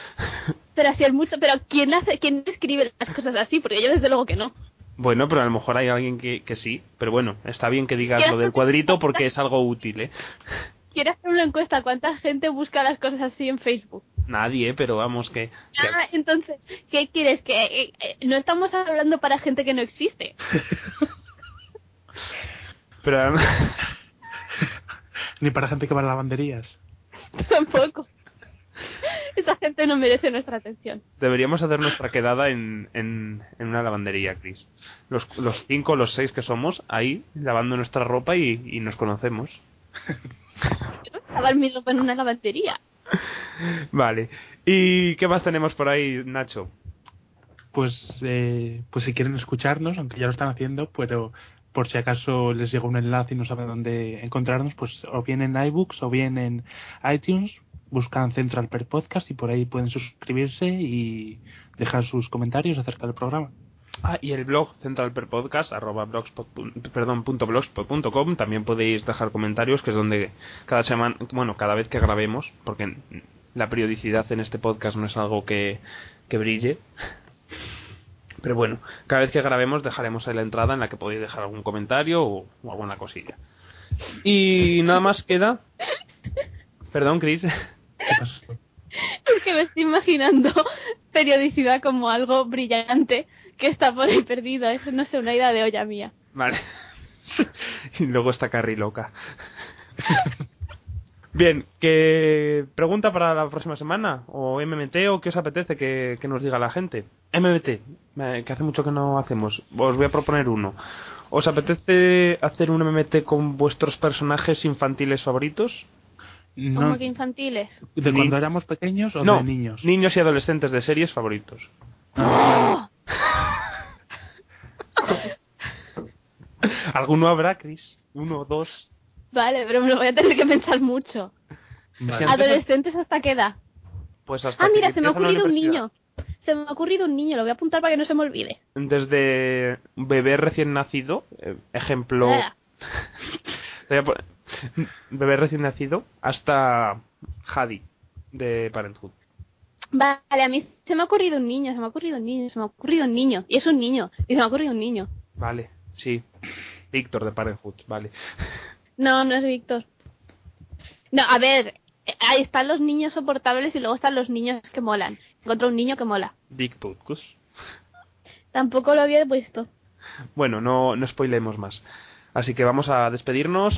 Pero así es mucho, pero ¿quién hace, quién escribe las cosas así? Porque yo desde luego que no. Bueno, pero a lo mejor hay alguien que, que sí. Pero bueno, está bien que digas ¿Quieres lo del cuadrito porque es algo útil, ¿eh? Quiero hacer una encuesta, ¿cuánta gente busca las cosas así en Facebook? Nadie, ¿eh? pero vamos que... que- Ah, entonces, ¿qué quieres? Que eh, eh, no estamos hablando para gente que no existe. Pero además- Ni para gente que va a lavanderías. Tampoco. Esa gente no merece nuestra atención. deberíamos hacer nuestra quedada en, en, en una lavandería, Chris. Los, los cinco, los seis que somos, ahí, lavando nuestra ropa y, y nos conocemos. Lavar mi ropa en una lavandería. Vale. ¿Y qué más tenemos por ahí, Nacho? Pues, eh, pues si quieren escucharnos, aunque ya lo están haciendo, pero por si acaso les llega un enlace y no saben dónde encontrarnos, pues o bien en iBooks o bien en iTunes, buscan Central Per Podcast y por ahí pueden suscribirse y dejar sus comentarios acerca del programa. Ah, y el blog centralperpodcast, arroba blogspot, perdón, punto blogspot.com, también podéis dejar comentarios, que es donde cada semana, bueno, cada vez que grabemos, porque la periodicidad en este podcast no es algo que, que brille. Pero bueno, cada vez que grabemos dejaremos ahí la entrada en la que podéis dejar algún comentario o, o alguna cosilla. Y nada más queda. Perdón, Chris. Es que me estoy imaginando periodicidad como algo brillante que está por ahí perdido. Eso no sé, una idea de olla mía. Vale. y luego está Carrie loca. Bien, ¿qué pregunta para la próxima semana? ¿O MMT o qué os apetece que, que nos diga la gente? MMT, eh, que hace mucho que no hacemos. Os voy a proponer uno. ¿Os apetece hacer un MMT con vuestros personajes infantiles favoritos? No, Como que infantiles. ¿De Ni- cuando éramos pequeños o no, de niños? niños y adolescentes de series favoritos. Ah, ¿Alguno habrá, Chris? ¿Uno o dos? Vale, pero me lo voy a tener que pensar mucho. vale. ¿Adolescentes hasta qué edad? Pues hasta Ah, mira, se me ha ocurrido un niño. Se me ha ocurrido un niño, lo voy a apuntar para que no se me olvide. desde bebé recién nacido, eh, ejemplo, Bebé recién nacido, hasta Hadi de Parenthood. Vale, a mí se me ha ocurrido un niño, se me ha ocurrido un niño, se me ha ocurrido un niño. Y es un niño, y se me ha ocurrido un niño. Vale, sí. Víctor de Parenthood, vale. No, no es Víctor. No, a ver, ahí están los niños soportables y luego están los niños que molan. Encontré un niño que mola. Dick Putkus. Tampoco lo había puesto. Bueno, no, no spoilemos más. Así que vamos a despedirnos.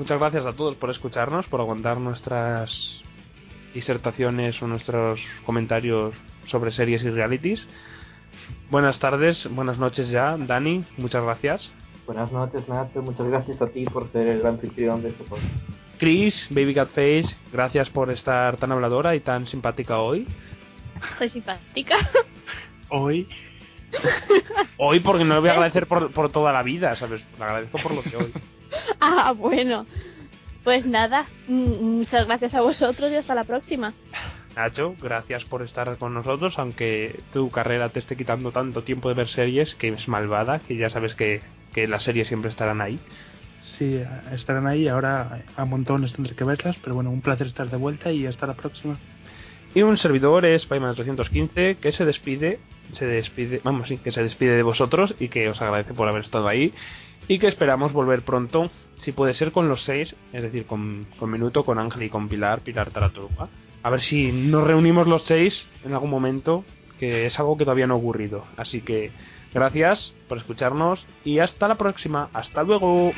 Muchas gracias a todos por escucharnos, por aguantar nuestras disertaciones o nuestros comentarios sobre series y realities. Buenas tardes, buenas noches ya, Dani, muchas gracias. Buenas noches, Nacho. Muchas gracias a ti por ser el anfitrión de este podcast. Chris, Baby Cat Face, gracias por estar tan habladora y tan simpática hoy. Soy simpática. Hoy, Hoy porque no le voy a agradecer por, por toda la vida, ¿sabes? Le agradezco por lo que hoy. ah, bueno. Pues nada, mm, muchas gracias a vosotros y hasta la próxima. Nacho, gracias por estar con nosotros, aunque tu carrera te esté quitando tanto tiempo de ver series, que es malvada, que ya sabes que, que las series siempre estarán ahí. sí, estarán ahí. Ahora a montones tendré que verlas, pero bueno, un placer estar de vuelta y hasta la próxima. Y un servidor es Payman 315 que se despide, se despide, vamos, sí, que se despide de vosotros y que os agradece por haber estado ahí y que esperamos volver pronto, si puede ser con los seis, es decir, con, con Minuto, con Ángel y con Pilar, Pilar Taraturuga. A ver si nos reunimos los seis en algún momento, que es algo que todavía no ha ocurrido. Así que gracias por escucharnos y hasta la próxima. Hasta luego.